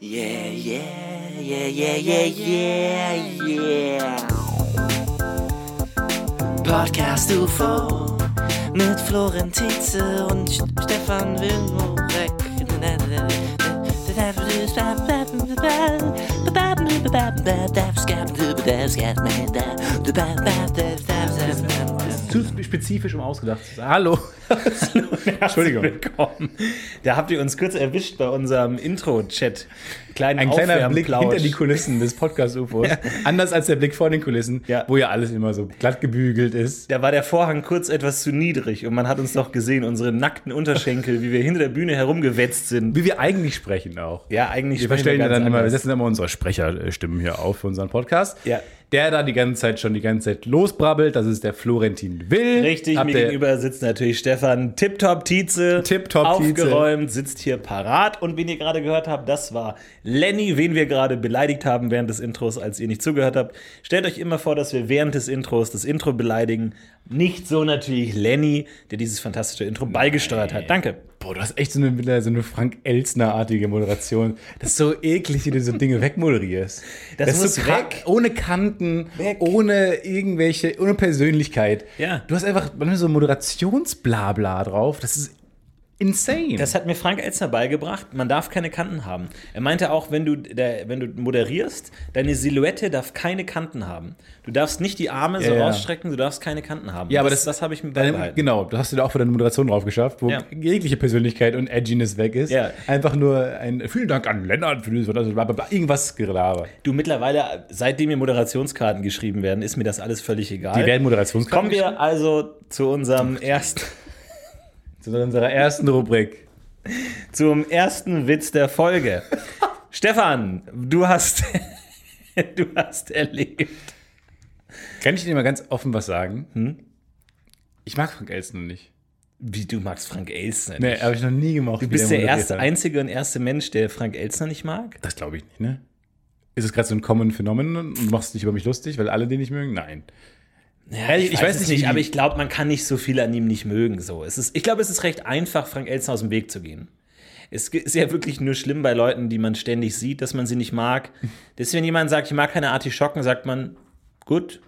Yeah, yeah, yeah, yeah, yeah, yeah, yeah. Podcast UFO mit Tietze und Stefan Wilmorek. Zu spezifisch um ausgedacht zu sein. Hallo. Entschuldigung. Willkommen. Da habt ihr uns kurz erwischt bei unserem Intro-Chat. Kleinen Ein kleiner Blick hinter die Kulissen des Podcast-UFOs. Anders als der Blick vor den Kulissen, Ja. wo ja alles immer so glatt gebügelt ist. Da war der Vorhang kurz etwas zu niedrig und man hat uns doch gesehen, unsere nackten Unterschenkel, wie wir hinter der Bühne herumgewetzt sind. Wie wir eigentlich sprechen auch. Ja, eigentlich Wir sprechen ja ganz dann immer, wir anders. setzen immer unsere Sprecherstimmen hier auf für unseren Podcast. Ja. Der da die ganze Zeit schon die ganze Zeit losbrabbelt, das ist der Florentin Will. Richtig, Habt mir gegenüber sitzt natürlich Stefan Tipptopp Tietze. Tipptopp Tietze. Aufgeräumt, sitzt hier parat. Und wen ihr gerade gehört habt, das war Lenny, wen wir gerade beleidigt haben während des Intros, als ihr nicht zugehört habt. Stellt euch immer vor, dass wir während des Intros das Intro beleidigen. Nicht so natürlich Lenny, der dieses fantastische Intro beigesteuert hat. Danke. Boah, du hast echt so eine, so eine Frank Elstner-artige Moderation. Das ist so eklig, wie du so Dinge wegmoderierst. Das ist muss so weg. Ohne Kanten, Weg. ohne irgendwelche, ohne Persönlichkeit. Ja. Du hast einfach manchmal so Moderationsblabla drauf. Das ist insane. Das hat mir Frank Elzner beigebracht. Man darf keine Kanten haben. Er meinte auch, wenn du, der, wenn du moderierst, deine Silhouette darf keine Kanten haben. Du darfst nicht die Arme so Ja, ja. rausstrecken, du darfst keine Kanten haben. ja, aber das, das, das habe ich mir beibehalten. Genau, du hast dir da auch für deine Moderation drauf geschafft, wo Ja. jegliche Persönlichkeit und Edginess weg ist. Ja. Einfach nur ein Vielen Dank an Lennart für dieses, also irgendwas Gelaber. Du, mittlerweile, seitdem mir Moderationskarten geschrieben werden, ist mir das alles völlig egal. Die werden Moderationskarten Kommen wir also zu unserem ersten, zu unserer ersten Rubrik. zum ersten Witz der Folge. Stefan, du hast, du hast erlebt. Kann ich dir mal ganz offen was sagen? Hm? Ich mag Frank Elstner nicht. Wie du magst Frank Elstner Nee, nicht. habe ich noch nie gemacht. Du bist der erste, einzige und erste Mensch, der Frank Elstner nicht mag? Das glaube ich nicht, ne? Ist es gerade so ein Common Phänomen und du machst dich über mich lustig, weil alle den nicht mögen? Nein. Ja, ich weiß nicht, wie nicht, aber ich glaube, man kann nicht so viel an ihm nicht mögen. So. Es ist, ich glaube, es ist recht einfach, Frank Elstner aus dem Weg zu gehen. Es ist ja wirklich nur schlimm bei Leuten, die man ständig sieht, dass man sie nicht mag. Deswegen, wenn jemand sagt, ich mag keine Artischocken, sagt man, gut,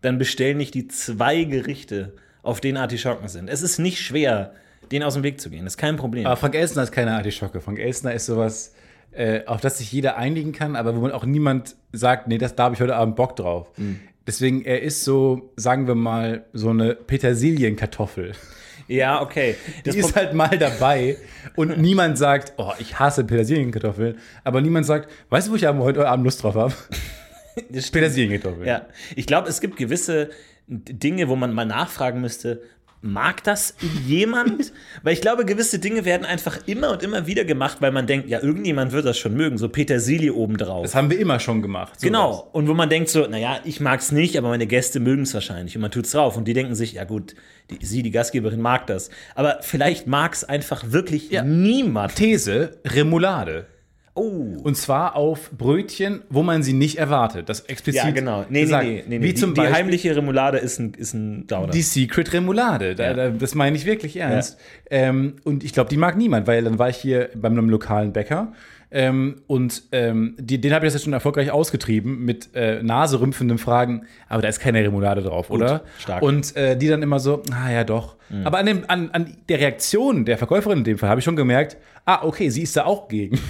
dann bestell nicht die zwei Gerichte, auf denen Artischocken sind. Es ist nicht schwer, den aus dem Weg zu gehen. Das ist kein Problem. Aber Frank Elstner ist keine Artischocke. Frank Elstner ist sowas, äh, auf das sich jeder einigen kann, aber wo man auch niemand sagt, nee, das, da habe ich heute Abend Bock drauf. Mhm. Deswegen, er ist so, sagen wir mal, so eine Petersilienkartoffel. ja, okay. Das Die ist halt mal dabei und niemand sagt, oh, ich hasse Petersilienkartoffeln, aber niemand sagt, weißt du, wo ich heute Abend Lust drauf habe? Petersilienkartoffeln. Ja, ich glaube, es gibt gewisse Dinge, wo man mal nachfragen müsste, mag das jemand? weil ich glaube, gewisse Dinge werden einfach immer und immer wieder gemacht, weil man denkt, ja, irgendjemand wird das schon mögen, so Petersilie obendrauf. Das haben wir immer schon gemacht. sowas. Genau. Und wo man denkt so, naja, ich mag es nicht, aber meine Gäste mögen es wahrscheinlich. Und man tut es drauf. Und die denken sich, ja gut, die, sie, die Gastgeberin, mag das. Aber vielleicht mag es einfach wirklich niemand. These, Remoulade. Oh. Und zwar auf Brötchen, wo man sie nicht erwartet. Das explizit Ja, genau. Nee, gesagt. nee, nee, nee. Wie Die, zum die Beispiel heimliche Remoulade ist ein, ist ein Downer. die Secret Remoulade. Da, Ja. da, das meine ich wirklich ernst. Ähm, und ich glaube, die mag niemand, weil dann war ich hier bei einem lokalen Bäcker. Ähm, und ähm, die, den habe ich jetzt schon erfolgreich ausgetrieben mit äh, naserümpfenden Fragen, aber da ist keine Remoulade drauf, oder? stark. Mhm. Und äh, die dann immer so, ah ja doch. Aber an, dem, an, an der Reaktion der Verkäuferin in dem Fall habe ich schon gemerkt, ah, okay, sie ist da auch gegen.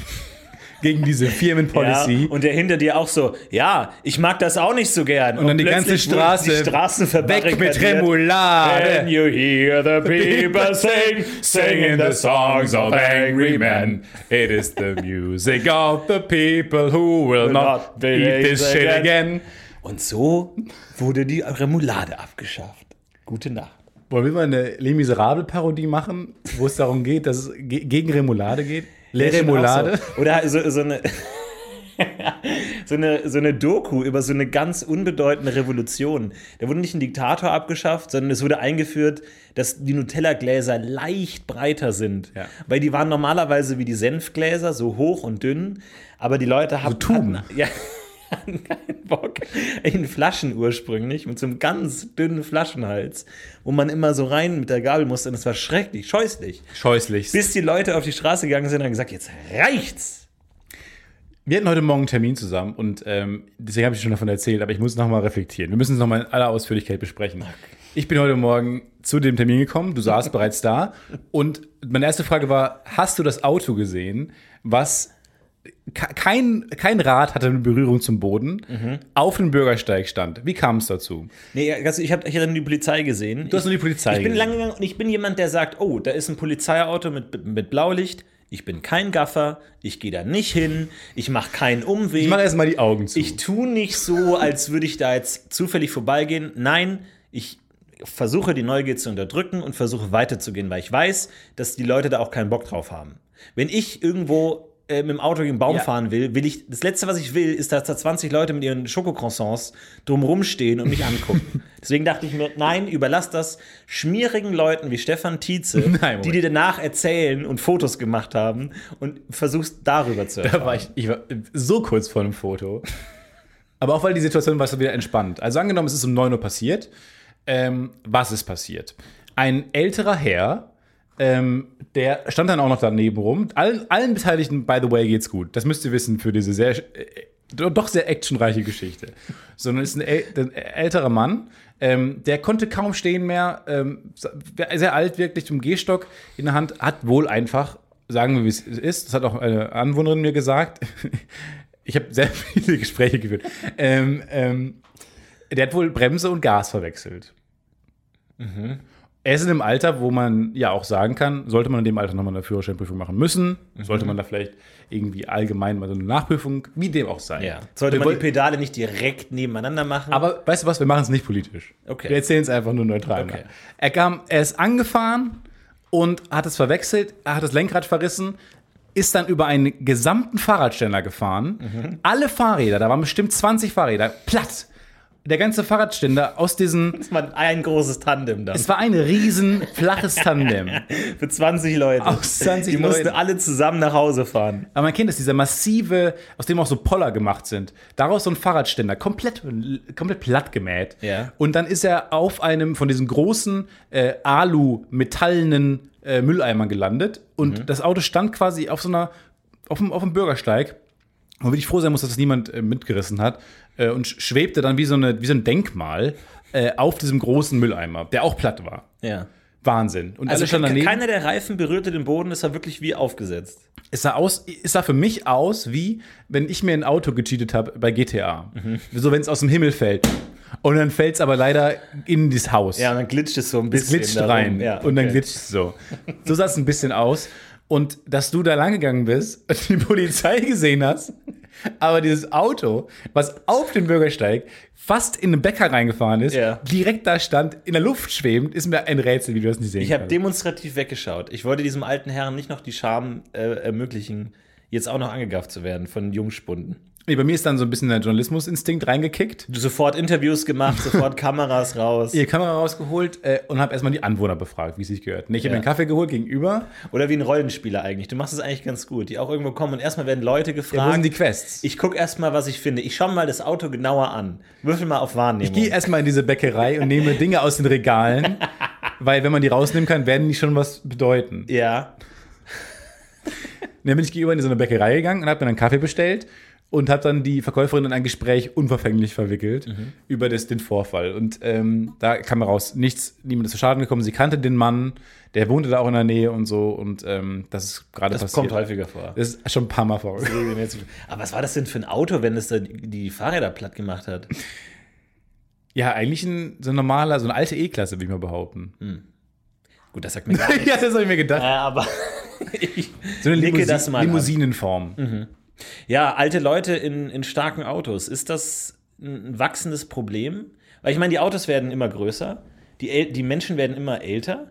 gegen diese Firmenpolicy. Ja, und der hinter dir auch so, ja, ich mag das auch nicht so gern. Und, dann die ganze Straße, die Straßen Weg mit. Remoulade. Can you hear the people sing, singing the songs of angry men? It is the music of the people who will not eat this shit again. Und so wurde die Remoulade abgeschafft. Gute Nacht. Wollen wir mal eine Les Miserables Parodie machen, wo es darum geht, dass es ge gegen Remoulade geht? Le Ist schon auch Remoulade? So. Oder so, so eine. so eine, so eine Doku über so eine ganz unbedeutende Revolution. Da wurde nicht ein Diktator abgeschafft, sondern es wurde eingeführt, dass die Nutella-Gläser leicht breiter sind. Ja. Weil die waren normalerweise wie die Senfgläser, so hoch und dünn. Aber die Leute haben. Tuben. Hatten, ja, hatten keinen Bock. In Flaschen ursprünglich, mit so einem ganz dünnen Flaschenhals, wo man immer so rein mit der Gabel musste. Und es war schrecklich, scheußlich. Scheußlich. Bis die Leute auf die Straße gegangen sind und haben gesagt, jetzt reicht's. Wir hatten heute Morgen einen Termin zusammen und ähm, deswegen habe ich schon davon erzählt, aber ich muss nochmal reflektieren. Wir müssen es nochmal in aller Ausführlichkeit besprechen. Ich bin heute Morgen zu dem Termin gekommen, du saßt bereits da und meine erste Frage war, hast du das Auto gesehen, was kein, kein Rad hatte eine Berührung zum Boden, auf dem Bürgersteig stand. Wie kam es dazu? Nee, also ich habe ich hab die Polizei gesehen. Du hast nur die Polizei Ich bin gesehen. lang gegangen und ich bin jemand, der sagt, oh, da ist ein Polizeiauto mit, mit Blaulicht. Ich bin kein Gaffer, ich gehe da nicht hin, ich mache keinen Umweg. Ich mache erstmal die Augen zu. Ich tue nicht so, als würde ich da jetzt zufällig vorbeigehen. Nein, ich versuche die Neugier zu unterdrücken und versuche weiterzugehen, weil ich weiß, dass die Leute da auch keinen Bock drauf haben. Wenn ich irgendwo äh, mit dem Auto gegen einen Baum Ja. fahren will, will ich, das Letzte, was ich will, ist, dass da 20 Leute mit ihren Schokocroissants drumrum stehen und mich angucken. Deswegen dachte ich mir, nein, überlass das schmierigen Leuten wie Stefan Tietze, Nein, die dir danach erzählen und Fotos gemacht haben und versuchst darüber zu erfahren. Da war ich, ich war so kurz vor einem Foto. Aber auch weil die Situation war so wieder entspannt. Also angenommen, es ist um 9 Uhr passiert. Ähm, was ist passiert? Ein älterer Herr, ähm, der stand dann auch noch daneben rum. Allen, allen Beteiligten, by the way, geht's gut. Das müsst ihr wissen für diese sehr, äh, doch sehr actionreiche Geschichte. Sondern ist ein, äl ein älterer Mann, ähm, der konnte kaum stehen mehr, ähm, sehr alt wirklich, zum Gehstock in der Hand, hat wohl einfach, sagen wir wie es ist, das hat auch eine Anwohnerin mir gesagt, ich habe sehr viele Gespräche geführt, ähm, ähm, der hat wohl Bremse und Gas verwechselt. Er ist in einem Alter, wo man ja auch sagen kann, sollte man in dem Alter nochmal eine Führerscheinprüfung machen müssen, sollte man da vielleicht irgendwie allgemein mal so eine Nachprüfung, wie dem auch sei. Ja. Sollte Wir man die Pedale nicht direkt nebeneinander machen? aber weißt du was, wir machen es nicht politisch. Okay. Wir erzählen es einfach nur neutral. Okay. Er kam, er ist angefahren und hat es verwechselt, er hat das Lenkrad verrissen, ist dann über einen gesamten Fahrradständer gefahren. Mhm. Alle Fahrräder, da waren bestimmt 20 Fahrräder, platt. Der ganze Fahrradständer aus diesen, Das war ein großes Tandem da. es war ein riesen flaches Tandem. Für 20 Leute. Aus 20 Die mussten Leuten. alle zusammen nach Hause fahren. Aber man kennt es, dieser massive, aus dem auch so Poller gemacht sind. Daraus so ein Fahrradständer, komplett, komplett platt gemäht. Ja. Und dann ist er auf einem von diesen großen äh, Alu-metallenen äh, Mülleimern gelandet. Und Mhm. das Auto stand quasi auf so einer, auf dem, auf dem Bürgersteig. Und wirklich froh sein muss, dass das niemand äh, mitgerissen hat. Äh, und sch- schwebte dann wie so, eine, wie so ein Denkmal äh, auf diesem großen Mülleimer, der auch platt war. Ja. Wahnsinn. Und Also alle daneben. keiner der Reifen berührte den Boden, das war wirklich wie aufgesetzt. Es sah, aus, es sah für mich aus, wie wenn ich mir ein Auto gecheatet habe bei GTA. Mhm. So, wenn es aus dem Himmel fällt. Und dann fällt es aber leider in das Haus. Ja, und dann glitscht es so ein es bisschen. glitscht darum. rein. Ja, Und dann okay. glitscht es so. So sah es ein bisschen aus. Und dass du da lang gegangen bist und die Polizei gesehen hast, aber dieses Auto, was auf dem Bürgersteig fast in den Bäcker reingefahren ist, Ja. direkt da stand, in der Luft schwebend, ist mir ein Rätsel, wie du das nicht sehen Ich habe demonstrativ weggeschaut. Ich wollte diesem alten Herrn nicht noch die Scham äh, ermöglichen, jetzt auch noch angegafft zu werden von Jungspunden. Nee, bei mir ist dann so ein bisschen der Journalismusinstinkt reingekickt. Sofort Interviews gemacht, sofort Kameras raus. ihre Kamera rausgeholt äh, und habe erstmal die Anwohner befragt, wie es sich gehört. Nee, ich habe Ja. mir einen Kaffee geholt gegenüber. Oder wie ein Rollenspieler eigentlich. Du machst es eigentlich ganz gut. Die auch irgendwo kommen und erstmal werden Leute Ja, wo gefragt. sind die Quests? Ich, ich gucke erstmal, was ich finde. Ich schaue mal das Auto genauer an. Würfel mal auf Wahrnehmung. gehe erstmal in diese Bäckerei und nehme Dinge aus den Regalen, weil wenn man die rausnehmen kann, werden die schon was bedeuten. ja. Und dann bin ich gegenüber in so eine Bäckerei gegangen und habe mir einen Kaffee bestellt und habe dann die Verkäuferin in ein Gespräch unverfänglich verwickelt über das, den Vorfall. Und ähm, da kam raus, nichts, niemand ist zu Schaden gekommen. Sie kannte den Mann, der wohnte da auch in der Nähe und so. Und ähm, das ist gerade Das passiert. kommt häufiger vor. Das ist schon ein paar Mal vorgekommen. Aber was war das denn für ein Auto, wenn es die Fahrräder platt gemacht hat? Ja, eigentlich ein, so ein normaler, so eine alte E-Klasse, würde ich mal behaupten. Gut, das sagt mir gar nichts. ja, das habe ich mir gedacht. Äh, aber ich So eine nicke Limousi das mal an. Limousinenform. Ja, alte Leute in, in starken Autos. Ist das ein wachsendes Problem? Weil ich meine, die Autos werden immer größer, die, El die Menschen werden immer älter.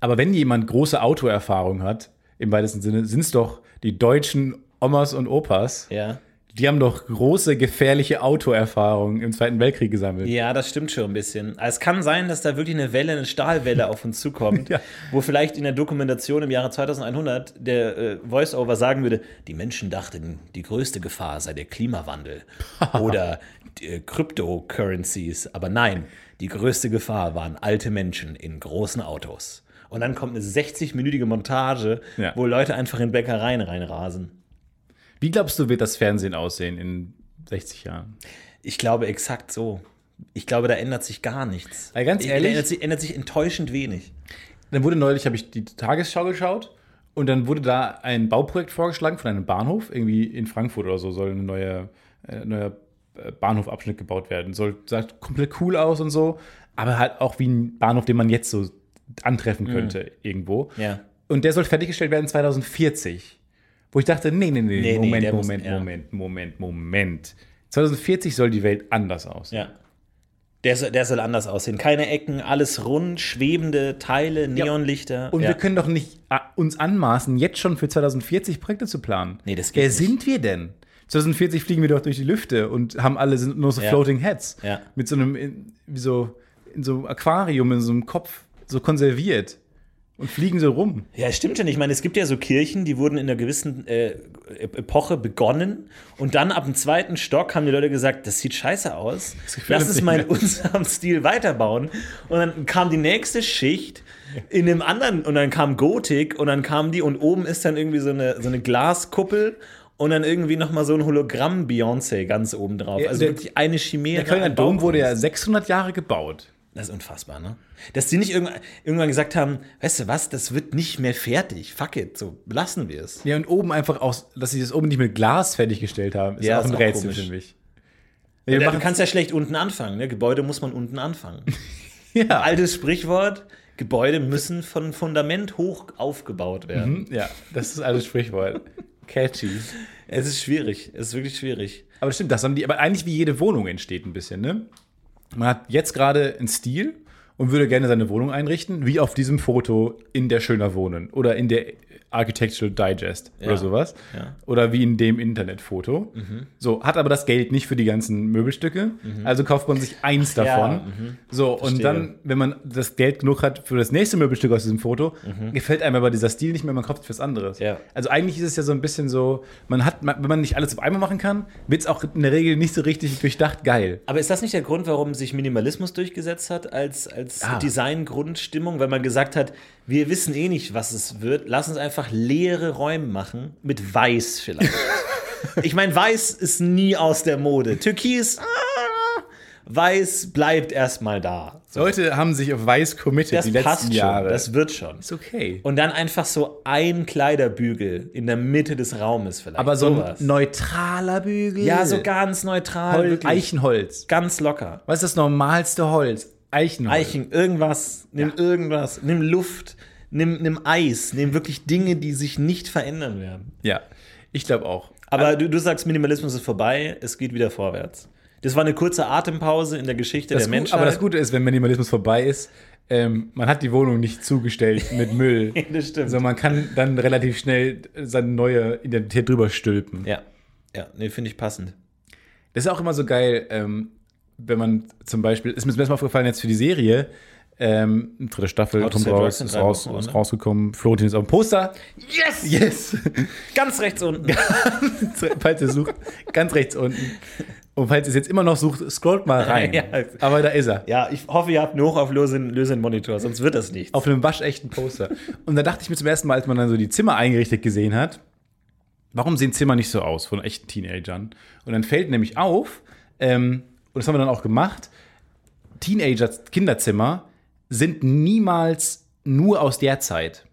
Aber wenn jemand große Autoerfahrung hat, im weitesten Sinne, sind es doch die deutschen Omas und Opas. Ja. Die haben doch große, gefährliche Autoerfahrung im Zweiten Weltkrieg gesammelt. Ja, das stimmt schon ein bisschen. Also Es kann sein, dass da wirklich eine Welle, eine Stahlwelle auf uns zukommt, Ja. wo vielleicht in der Dokumentation im Jahre 2100 der äh, Voice-Over sagen würde, die Menschen dachten, die größte Gefahr sei der Klimawandel oder äh, Cryptocurrencies. Aber nein, die größte Gefahr waren alte Menschen in großen Autos. Und dann kommt eine 60-minütige Montage, Ja. wo Leute einfach in Bäckereien reinrasen. Wie glaubst du, wird das Fernsehen aussehen in 60 Jahren? Ich glaube exakt so. Ich glaube, da ändert sich gar nichts. Weil ganz Ich- ehrlich- ändert sich, ändert sich enttäuschend wenig. Dann wurde neulich, habe ich die Tagesschau geschaut und dann wurde da ein Bauprojekt vorgeschlagen von einem Bahnhof, irgendwie in Frankfurt oder so, soll ein neuer, äh, neuer äh, Bahnhofabschnitt gebaut werden. Soll, sah komplett cool aus und so, aber halt auch wie ein Bahnhof, den man jetzt so antreffen könnte irgendwo. Ja. Und der soll fertiggestellt werden 2040. Wo ich dachte, nee, nee, nee, Nee, nee, Moment, muss- Moment, ja. Moment, Moment, Moment. 2040 soll die Welt anders aussehen. Ja. Der soll, der soll anders aussehen. Keine Ecken, alles rund, schwebende Teile, Neonlichter. Und ja. wir können doch nicht äh, uns anmaßen, jetzt schon für 2040 Projekte zu planen. Nee, das geht Wer nicht. sind wir denn? 2040 fliegen wir doch durch die Lüfte und haben alle sind nur so Ja. Floating Heads. Ja. Mit so einem, in, wie so, in so einem Aquarium, in so einem Kopf, so konserviert. Und fliegen so rum. Ja, stimmt schon. Ich meine, es gibt ja so Kirchen, die wurden in einer gewissen äh, Epoche begonnen und dann ab dem zweiten Stock haben die Leute gesagt, das sieht scheiße aus. Lass es mal in mehr." unserem Stil weiterbauen. Und dann kam die nächste Schicht in dem anderen und dann kam Gotik und dann kam die und oben ist dann irgendwie so eine, so eine Glaskuppel und dann irgendwie nochmal so ein Hologramm Beyoncé ganz oben drauf. Also der- wirklich eine Chimäre. Der Kölner Dom wurde ja Baukunst. 600 Jahre gebaut. Das ist unfassbar, ne? Dass die nicht irgendwann, irgendwann gesagt haben, weißt du was, das wird nicht mehr fertig. Fuck it, so lassen wir es. Ja, und oben einfach aus, dass sie das oben nicht mit Glas fertiggestellt haben, ist Ja, auch ist ein auch Rätsel komisch. für mich. Ja, du kannst ja schlecht unten anfangen. Ne? Gebäude muss man unten anfangen. ja, Altes Sprichwort: Gebäude müssen von Fundament hoch aufgebaut werden. ja, das ist alles Sprichwort. Catchy. Es ist schwierig. Es ist wirklich schwierig. Aber stimmt, das haben die, aber eigentlich wie jede Wohnung entsteht ein bisschen, ne? Man hat jetzt gerade einen Stil und würde gerne seine Wohnung einrichten, wie auf diesem Foto in der Schöner Wohnen oder in der Architectural Digest Ja. oder sowas. Ja. Mhm. Oder wie in dem Internetfoto. So, hat aber das Geld nicht für die ganzen Möbelstücke, also kauft man sich eins Ja, davon. mhm. So, Verstehe. und dann, wenn man das Geld genug hat für das nächste Möbelstück aus diesem Foto, gefällt einem aber dieser Stil nicht mehr, man kauft fürs anderes. Mhm. Ja. Also eigentlich ist es ja so ein bisschen so, man hat, wenn man nicht alles auf einmal machen kann, wird es auch in der Regel nicht so richtig durchdacht geil. Aber ist das nicht der Grund, warum sich Minimalismus durchgesetzt hat als, als Ja. Designgrundstimmung? Weil man gesagt hat, wir wissen eh nicht, was es wird. Lass uns einfach leere Räume machen. Mit Weiß vielleicht. ich meine, Weiß ist nie aus der Mode. Türkis, ah, Weiß bleibt erstmal da. So, Leute haben sich auf weiß committed das die letzten Jahre. schon. Das wird schon. ist okay. Und dann einfach so ein Kleiderbügel in der Mitte des Raumes vielleicht. aber so Sowas. ein neutraler Bügel. Ja, so ganz neutral. Hol wirklich. Eichenholz. Ganz locker. Was ist das normalste Holz? Eichenholz. Eichen, irgendwas, nimm irgendwas, nimm Luft, nimm, nimm Eis, nimm wirklich Dinge, die sich nicht verändern werden. Ja, ich glaube auch. Aber du, du sagst, Minimalismus ist vorbei, es geht wieder vorwärts. Das war eine kurze Atempause in der Geschichte Das der Menschheit. aber das Gute ist, wenn Minimalismus vorbei ist, ähm, man hat die Wohnung nicht zugestellt mit Müll. Das stimmt. Also man kann dann relativ schnell seine neue Identität drüber stülpen. Ja, ja, nee, finde ich passend. Das ist auch immer so geil, ähm, wenn man zum Beispiel, ist mir zum ersten Mal aufgefallen jetzt für die Serie, ähm, dritte Staffel, to kommt raus, ist, raus, Wochen, ist rausgekommen, Florentin ist auf dem Poster. Yes! Yes! Ganz rechts unten. falls ihr sucht, ganz rechts unten. Und falls ihr es jetzt immer noch sucht, scrollt mal rein. Ja. Aber da ist er. Ja, ich hoffe, ihr habt einen hochauflösenden Monitor, sonst wird das nichts. Auf einem waschechten Poster. Und da dachte ich mir zum ersten Mal, als man dann so die Zimmer eingerichtet gesehen hat, warum sehen Zimmer nicht so aus von echten Teenagern? Und dann fällt nämlich auf, ähm, und das haben wir dann auch gemacht, Teenager-Kinderzimmer sind niemals nur aus der Zeit.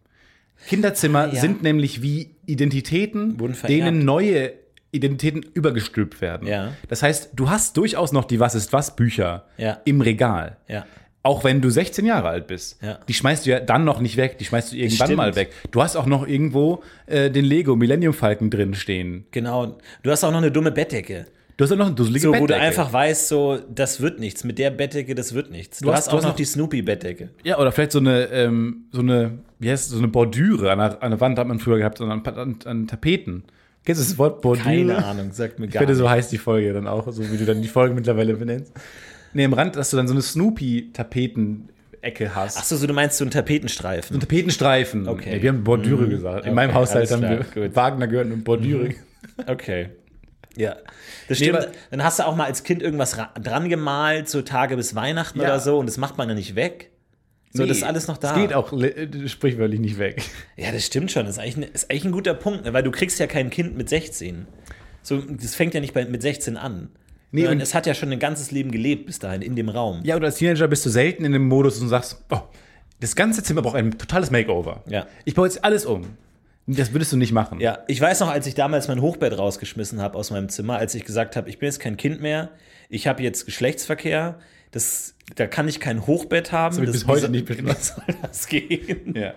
Kinderzimmer Ah, ja. sind nämlich wie Identitäten, denen neue Identitäten übergestülpt werden. Ja. Das heißt, du hast durchaus noch die Was ist was Bücher Ja. im Regal. Ja. Auch wenn du 16 Jahre alt bist. Die schmeißt du ja dann noch nicht weg, die schmeißt du irgendwann Stimmt. mal weg. Du hast auch noch irgendwo äh, den Lego Millennium Falcon drin stehen. Genau. Du hast auch noch eine dumme Bettdecke. Du hast auch noch eine dusselige So, wo du Bettdecke. einfach weißt, so, das wird nichts. Mit der Bettdecke, das wird nichts. Du, Du hast, hast- du auch hast noch die Snoopy-Bettdecke. Ja, oder vielleicht so eine, ähm, so eine, wie heißt es, so eine Bordüre an der, an der Wand hat man früher gehabt, so an, an, an Tapeten. Kennst du das Wort Bordüre? Keine Ahnung, sagt mir Ich gar finde, nicht. so heißt die Folge dann auch, so wie du dann die Folge mittlerweile benennst. Nee, im Rand, dass du dann so eine Snoopy-Tapeten-Ecke hast. Achso, so, du meinst so einen Tapetenstreifen. So Tapetenstreifen. Okay. Nee, wir haben Bordüre gesagt. In Okay, meinem Haushalt haben klar, wir gut. Wagner gehört und Bordüre. Okay. Ja. Das Nee, stimmt. aber- dann hast du auch mal als Kind irgendwas ra- dran gemalt, so Tage bis Weihnachten Ja. oder so, und das macht man ja nicht weg. So, das ist alles noch da. Es geht auch li- sprichwörtlich nicht weg. Ja, das stimmt schon. Das ist eigentlich, ein- ist eigentlich ein guter Punkt, ne? weil du kriegst ja kein Kind mit 16. So, das fängt ja nicht bei, mit 16 an. Nee, und- es hat ja schon ein ganzes Leben gelebt bis dahin in dem Raum. Ja, oder als Teenager bist du selten in dem Modus und sagst, oh, das ganze Zimmer braucht ein totales Makeover. Ja. Ich baue jetzt alles um. Das würdest du nicht machen. Ja, ich weiß noch, als ich damals mein Hochbett rausgeschmissen habe aus meinem Zimmer, als ich gesagt habe, ich bin jetzt kein Kind mehr, ich habe jetzt Geschlechtsverkehr, das, da kann ich kein Hochbett haben. hab ich das bis heute nicht Wie beschlossen. soll das gehen? Ja.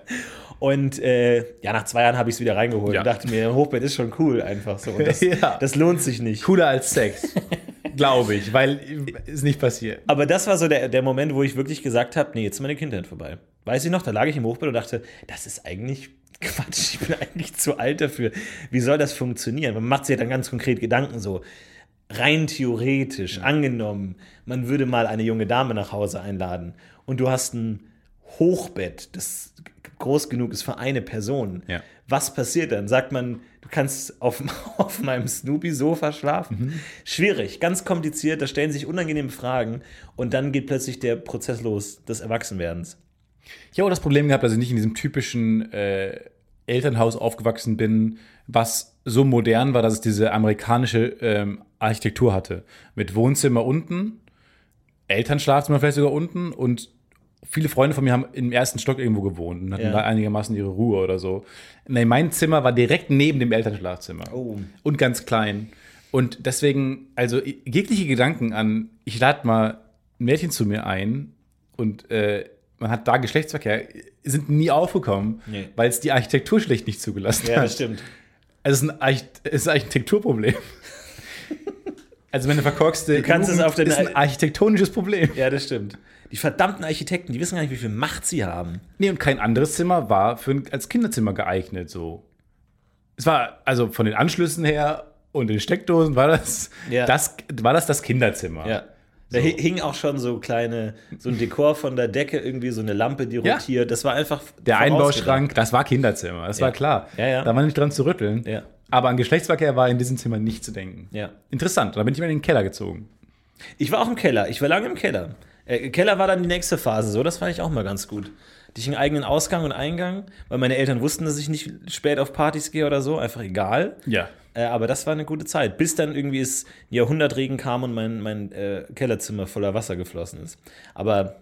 Und äh, ja, nach zwei Jahren habe ich es wieder reingeholt Ja. und dachte mir, ein Hochbett ist schon cool einfach so. Das, Ja. das lohnt sich nicht. Cooler als Sex. Glaube ich, weil ist nicht passiert. Aber das war so der, der Moment, wo ich wirklich gesagt habe, nee, jetzt ist meine Kindheit vorbei. Weiß ich noch, da lag ich im Hochbett und dachte, das ist eigentlich Quatsch, ich bin eigentlich zu alt dafür. Wie soll das funktionieren? Man macht sich ja dann ganz konkret Gedanken so, rein theoretisch, angenommen, man würde mal eine junge Dame nach Hause einladen und du hast ein Hochbett, das groß genug ist für eine Person. Ja. Was passiert dann? Sagt man, du kannst auf, auf meinem Snoopy-Sofa schlafen? Schwierig, ganz kompliziert, da stellen sich unangenehme Fragen und dann geht plötzlich der Prozess los des Erwachsenwerdens. Ich habe auch das Problem gehabt, dass ich nicht in diesem typischen äh, Elternhaus aufgewachsen bin, was so modern war, dass es diese amerikanische ähm, Architektur hatte. Mit Wohnzimmer unten, Elternschlafzimmer vielleicht sogar unten und viele Freunde von mir haben im ersten Stock irgendwo gewohnt und hatten Ja. da einigermaßen ihre Ruhe oder so. Nee, mein Zimmer war direkt neben dem Elternschlafzimmer. Oh. Und ganz klein. Und deswegen, also jegliche Gedanken an, ich lade mal ein Mädchen zu mir ein und äh, man hat da Geschlechtsverkehr, sind nie aufgekommen, Nee. weil es die Architektur schlicht nicht zugelassen Ja, hat. das stimmt. Also es ist ein, Archit es ist ein Architekturproblem. also meine verkorkste Du kannst es Jugend auf den- ist ein architektonisches Problem. Ja, das stimmt. Die verdammten Architekten, die wissen gar nicht, wie viel Macht sie haben. Nee, und kein anderes Zimmer war für ein, als Kinderzimmer geeignet. So. Es war, also von den Anschlüssen her und den Steckdosen war das, Ja. das, war das das Kinderzimmer. Ja. Da hi- hing auch schon so kleine, so ein Dekor von der Decke, irgendwie so eine Lampe, die Ja. rotiert. Das war einfach. Der. Einbauschrank, das war Kinderzimmer, das war klar. Ja, ja. Da war nicht dran zu rütteln. Ja. Aber an Geschlechtsverkehr war in diesem Zimmer nicht zu denken. Ja. Interessant, da bin ich mal in den Keller gezogen. Ich war auch im Keller. Ich war lange im Keller. Äh, Keller war dann die nächste Phase. So, das fand ich auch mal ganz gut. Hatte ich einen eigenen Ausgang und Eingang, weil meine Eltern wussten, dass ich nicht spät auf Partys gehe oder so. Einfach egal. Ja. Äh, aber das war eine gute Zeit, bis dann irgendwie es ein Jahrhundertregen kam und mein, mein äh, Kellerzimmer voller Wasser geflossen ist. Aber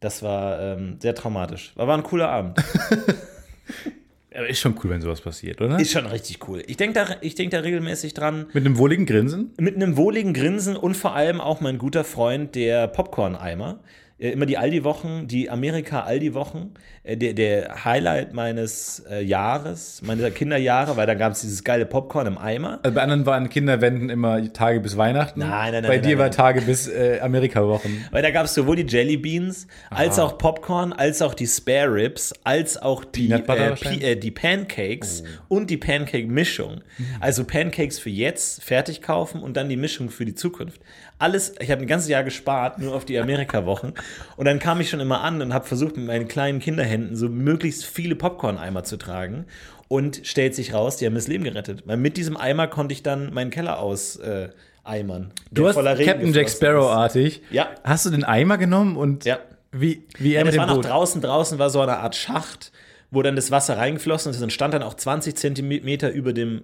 das war ähm, sehr traumatisch. War, war ein cooler Abend. Aber ist schon cool, wenn sowas passiert, oder? Ist schon richtig cool. Ich denke da, ich denk da regelmäßig dran. Mit einem wohligen Grinsen. Mit einem wohligen Grinsen und vor allem auch mein guter Freund, der Popcorn-Eimer. Äh, Immer die Aldi-Wochen, die Amerika-Aldi-Wochen, der, der Highlight meines äh, Jahres, meiner Kinderjahre, weil da gab es dieses geile Popcorn im Eimer. Also bei anderen waren Kinderwänden immer Tage bis Weihnachten. Nein, nein, nein, Bei nein, dir nein, war nein. Tage bis äh, Amerika-Wochen. Weil da gab es sowohl die Jelly Beans, als auch Popcorn, als auch die Spare Ribs, als auch die, äh, äh, die Pancakes und die Pancake-Mischung. Also Pancakes für jetzt fertig kaufen und dann die Mischung für die Zukunft. Alles, ich habe ein ganzes Jahr gespart, nur auf die Amerika-Wochen. Und dann kam ich schon immer an und habe versucht, mit meinen kleinen Kinderhänden so möglichst viele Popcorn-Eimer zu tragen. Und stellt sich raus, die haben das Leben gerettet. Weil mit diesem Eimer konnte ich dann meinen Keller aus äh, eimern. Du hast Captain Jack. Sparrow-artig. Ja. Hast du den Eimer genommen und Ja. wie, wie er Ja, mit dem war noch Boot? draußen. Draußen war so eine Art Schacht, wo dann das Wasser reingeflossen ist und stand dann auch 20 Zentimeter über dem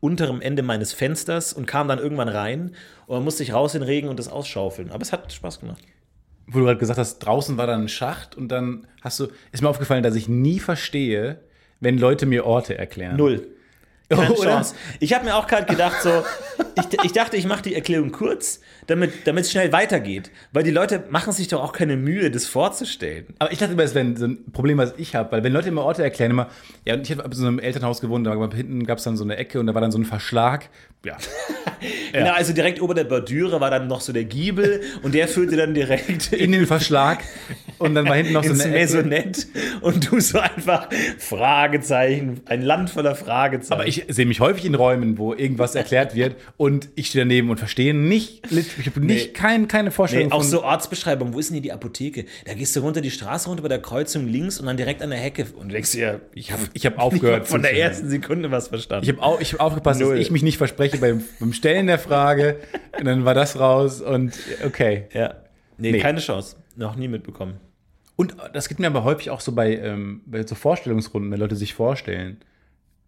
unteren Ende meines Fensters und kam dann irgendwann rein und man musste sich raus in den Regen und das ausschaufeln. Aber es hat Spaß gemacht. Wo du gerade gesagt hast, draußen war dann ein Schacht und dann hast du, ist mir aufgefallen, dass ich nie verstehe, wenn Leute mir Orte erklären. Null. Keine Oder? Chance. Ich habe mir auch gerade gedacht, so, ich, ich dachte, ich mache die Erklärung kurz, damit es schnell weitergeht. Weil die Leute machen sich doch auch keine Mühe, das vorzustellen. Aber ich dachte immer, es wäre so ein Problem, was ich habe, weil wenn Leute immer Orte erklären, immer, ja, und ich habe so einem Elternhaus gewohnt, da war hinten gab es dann so eine Ecke und da war dann so ein Verschlag. Ja. Genau, also direkt ober der Bordüre war dann noch so der Giebel und der führte dann direkt In den Verschlag und dann war hinten noch so eine Ecke. Maisonette und du so einfach Fragezeichen, ein Land voller Fragezeichen. Aber ich sehe mich häufig in Räumen, wo irgendwas erklärt wird und ich stehe daneben und verstehe nicht, ich habe nicht Nee. kein, keine Vorstellung Nee, auch so Ortsbeschreibung, wo ist denn hier die Apotheke? Da gehst du runter die Straße runter bei der Kreuzung links und dann direkt an der Hecke und denkst dir, ich habe ich habe aufgehört. von der ersten Sekunde was verstanden. Ich habe ich hab aufgepasst, Null. dass ich mich nicht verspreche beim, beim Stellen der Frage. Und dann war das raus und okay. ja. Nee, Nee. keine Chance. Noch nie mitbekommen. Und das gibt mir aber häufig auch so bei, ähm, bei so Vorstellungsrunden, wenn Leute sich vorstellen.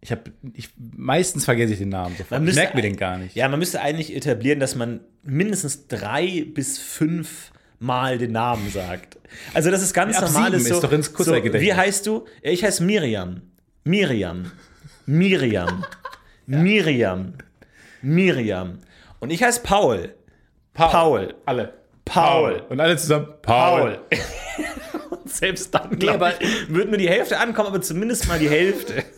Ich habe, ich, meistens vergesse ich den Namen sofort. Ich merke mir den gar nicht. Ja, man müsste eigentlich etablieren, dass man mindestens drei bis fünf Mal den Namen sagt. Also das ist ganz Ja, normal. sieben so, ist doch ins so. Wie heißt du? Ja, Ich heiße Miriam. Miriam. Miriam. Miriam. Miriam. Und ich heiße Paul. Paul. Alle. Paul. Und alle zusammen. Paul. Und selbst dann, glaube aber- ich, würde mir die Hälfte ankommen, aber zumindest mal die Hälfte.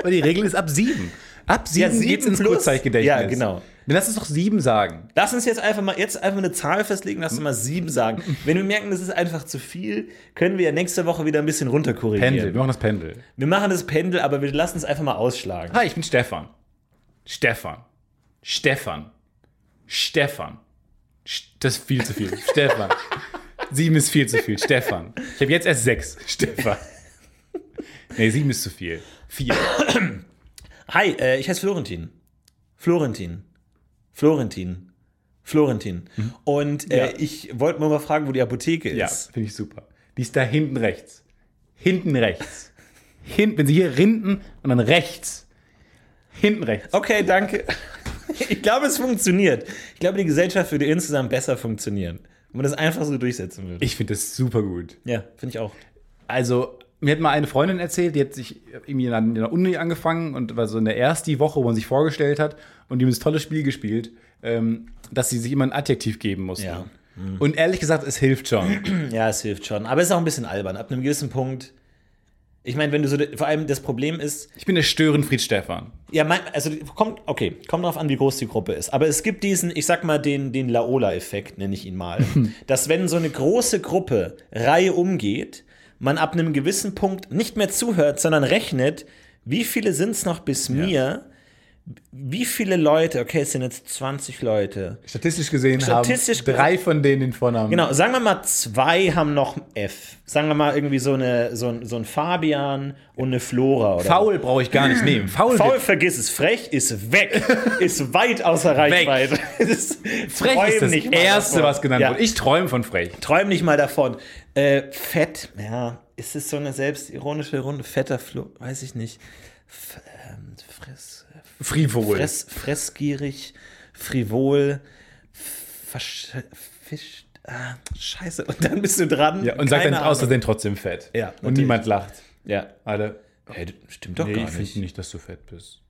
Aber die Regel ist ab sieben. Ab sieben, sieben geht's ins plus. Kurzzeitgedächtnis. Ja, genau. Dann lass uns doch sieben sagen. Lass uns jetzt einfach mal jetzt einfach eine Zahl festlegen, lass uns mal sieben sagen. Wenn wir merken, das ist einfach zu viel, können wir ja nächste Woche wieder ein bisschen runterkorrigieren. Pendel. Wir machen das Pendel. Wir machen das Pendel, aber wir lassen es einfach mal ausschlagen. Hi, ich bin Stefan. Stefan. Stefan. Stefan. Das ist viel zu viel. Stefan. Sieben ist viel zu viel. Stefan. Ich habe jetzt erst sechs. Stefan. Nee, sieben ist zu viel. Vier. Hi, äh, ich heiße Florentin. Florentin. Florentin. Florentin. Und äh, Ja. ich wollte nur mal fragen, wo die Apotheke Ja, ist. finde ich super. Die ist da hinten rechts. Hinten rechts. Hinten, wenn Sie hier hinten und dann rechts. Hinten rechts. Okay, danke. Ich glaube, es funktioniert. Ich glaube, die Gesellschaft würde insgesamt besser funktionieren, wenn man das einfach so durchsetzen würde. Ich finde das super gut. Ja, finde ich auch. Also, mir hat mal eine Freundin erzählt, die hat sich irgendwie in der Uni angefangen und war so in der ersten Woche, wo man sich vorgestellt hat und die haben das tolle Spiel gespielt, ähm, dass sie sich immer ein Adjektiv geben musste. Ja. Und ehrlich gesagt, es hilft schon. Ja, es hilft schon. Aber es ist auch ein bisschen albern. Ab einem gewissen Punkt. Ich meine, wenn du so. Vor allem das Problem ist, Ich bin der Störenfried Stefan. ja, mein, also kommt, okay, kommt drauf an, wie groß die Gruppe ist. Aber es gibt diesen, ich sag mal, den, den Laola-Effekt, nenne ich ihn mal. dass wenn so eine große Gruppe Reihe umgeht, man ab einem gewissen Punkt nicht mehr zuhört, sondern rechnet, wie viele sind es noch bis mir? Wie viele Leute, okay, es sind jetzt 20 Leute. Statistisch gesehen Statistisch haben drei von denen den Vornamen. Genau, sagen wir mal, zwei haben noch ein F. Sagen wir mal irgendwie so, eine, so, ein, so ein Fabian und eine Flora. Oder Faul brauche ich gar nicht nehmen. Faul, Faul, vergiss es. Frech ist weg. ist weit außer Reichweite. ist, frech ist das Erste, davon. was genannt ja. wurde. Ich träume von frech. Träum nicht mal davon. Äh, fett, ja. Ist es so eine selbstironische Runde? Fetter Flo, weiß ich nicht. F Frivol. fress, fressgierig, frivol, fisch, ah, scheiße. Und dann bist du dran. ja, und sagt dann aus. Versehen trotzdem fett. Ja, und natürlich. niemand lacht. Ja. Alle. Hey, das stimmt doch Nee, gar ich nicht. finde nicht, dass du fett bist.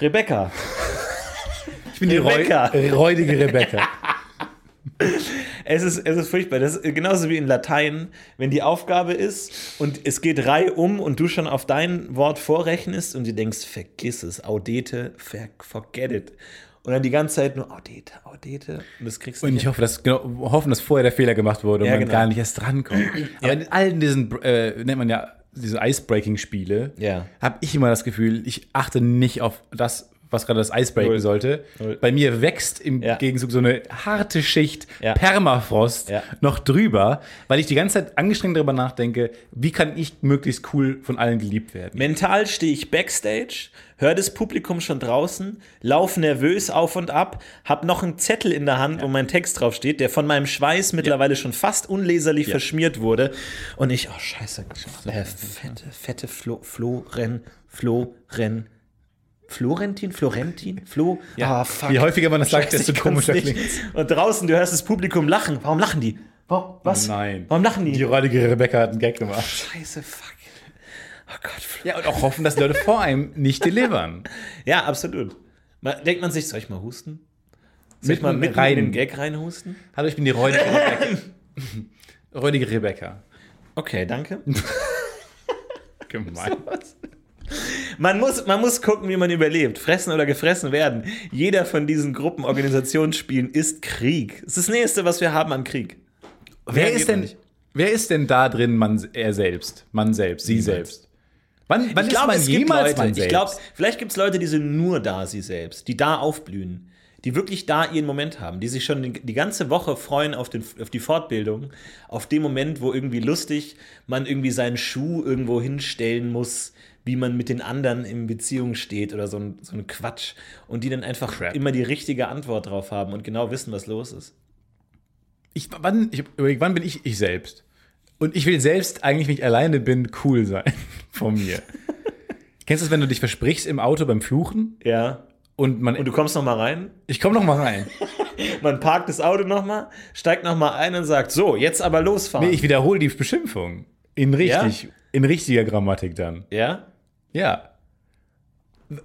Rebecca. Ich bin die Reu Rebecca. räudige Rebecca. Es ist, es ist furchtbar. Das ist genauso wie in Latein, wenn die Aufgabe ist und es geht Reihe um und du schon auf dein Wort vorrechnest und du denkst, vergiss es, Audete, forget it. Und dann die ganze Zeit nur Audete, Audete und das kriegst du Und ich hoffe, dass, genau, hoffen, dass vorher der Fehler gemacht wurde und Ja, man genau. gar nicht erst drankommt. Aber in allen diesen, äh, nennt man ja diese Icebreaking-Spiele, Ja. habe ich immer das Gefühl, ich achte nicht auf das, was gerade das Icebreaken Null. sollte. Null. Bei mir wächst im Ja. Gegenzug so eine harte Schicht Ja. Permafrost Ja. noch drüber, weil ich die ganze Zeit angestrengt darüber nachdenke, wie kann ich möglichst cool von allen geliebt werden. Mental stehe ich backstage, höre das Publikum schon draußen, laufe nervös auf und ab, hab noch einen Zettel in der Hand, wo mein Text draufsteht, der von meinem Schweiß mittlerweile schon fast unleserlich verschmiert wurde. Und ich, oh scheiße, äh, fette, fette Flo, Floren, Floren, Florentin, Florentin, Flo, ah, fuck. Je häufiger man das sagt, desto komischer nicht. klingt's. Und draußen, du hörst das Publikum lachen. Warum lachen die? Warum, was? Nein. Warum lachen die? Die räudige Rebecca hat einen Gag gemacht. Scheiße, fuck. Oh Gott, Flo. Ja, und auch hoffen, dass die Leute vor einem nicht delivern. Ja, absolut. Man, denkt man sich, soll ich mal husten? Soll ich mal rein. in den Gag reinhusten? Hallo, ich bin die räudige Rebecca. räudige Rebecca. Okay, danke. Gemein. Man muss, man muss gucken, wie man überlebt. Fressen oder gefressen werden. Jeder von diesen Gruppen, Organisationsspielen ist Krieg. Das ist das Nächste, was wir haben an Krieg. Wer Mehr ist denn, nicht. wer ist denn da drin, man, er selbst? Man selbst, sie selbst. Wann, wann Ich ist glaube, man jemals Leute, man ich selbst? glaube, vielleicht gibt es Leute, die sind nur da, sie selbst, die da aufblühen, die wirklich da ihren Moment haben, die sich schon die, die ganze Woche freuen auf, den, auf die Fortbildung, auf den Moment, wo irgendwie lustig man irgendwie seinen Schuh irgendwo hinstellen muss, wie man mit den anderen in Beziehung steht oder so ein, so ein Quatsch und die dann einfach Crap. immer die richtige Antwort drauf haben und genau wissen, was los ist. ich, wann, ich wann bin ich ich selbst? Und ich will selbst eigentlich, wenn ich alleine bin, cool sein von mir. Kennst du das, wenn du dich versprichst im Auto beim Fluchen Ja. und man Und du kommst noch mal rein? ich komme noch mal rein. Man parkt das Auto noch mal, steigt noch mal ein und sagt, so, jetzt aber losfahren. Nee, ich wiederhole die Beschimpfung in richtig in richtiger Grammatik dann. ja? Ja.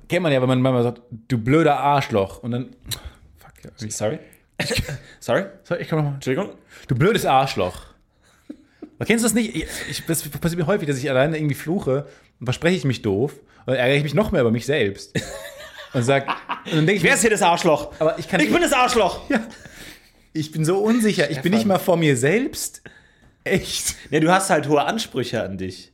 Kennt man ja, wenn man manchmal sagt, du blöder Arschloch und dann fuck, ja, Sorry? Sorry? sorry, ich komm noch mal. Entschuldigung? Du blödes Arschloch. Aber kennst du das nicht? Ich, das passiert mir häufig, dass ich alleine irgendwie fluche und verspreche ich mich doof und dann ärgere ich mich noch mehr über mich selbst. Und sag, und dann denke ich, Wer ist hier das Arschloch? aber ich kann Ich bin das Arschloch! ich bin so unsicher, ich bin nicht mal vor mir selbst. Echt. Ja, du hast halt hohe Ansprüche an dich.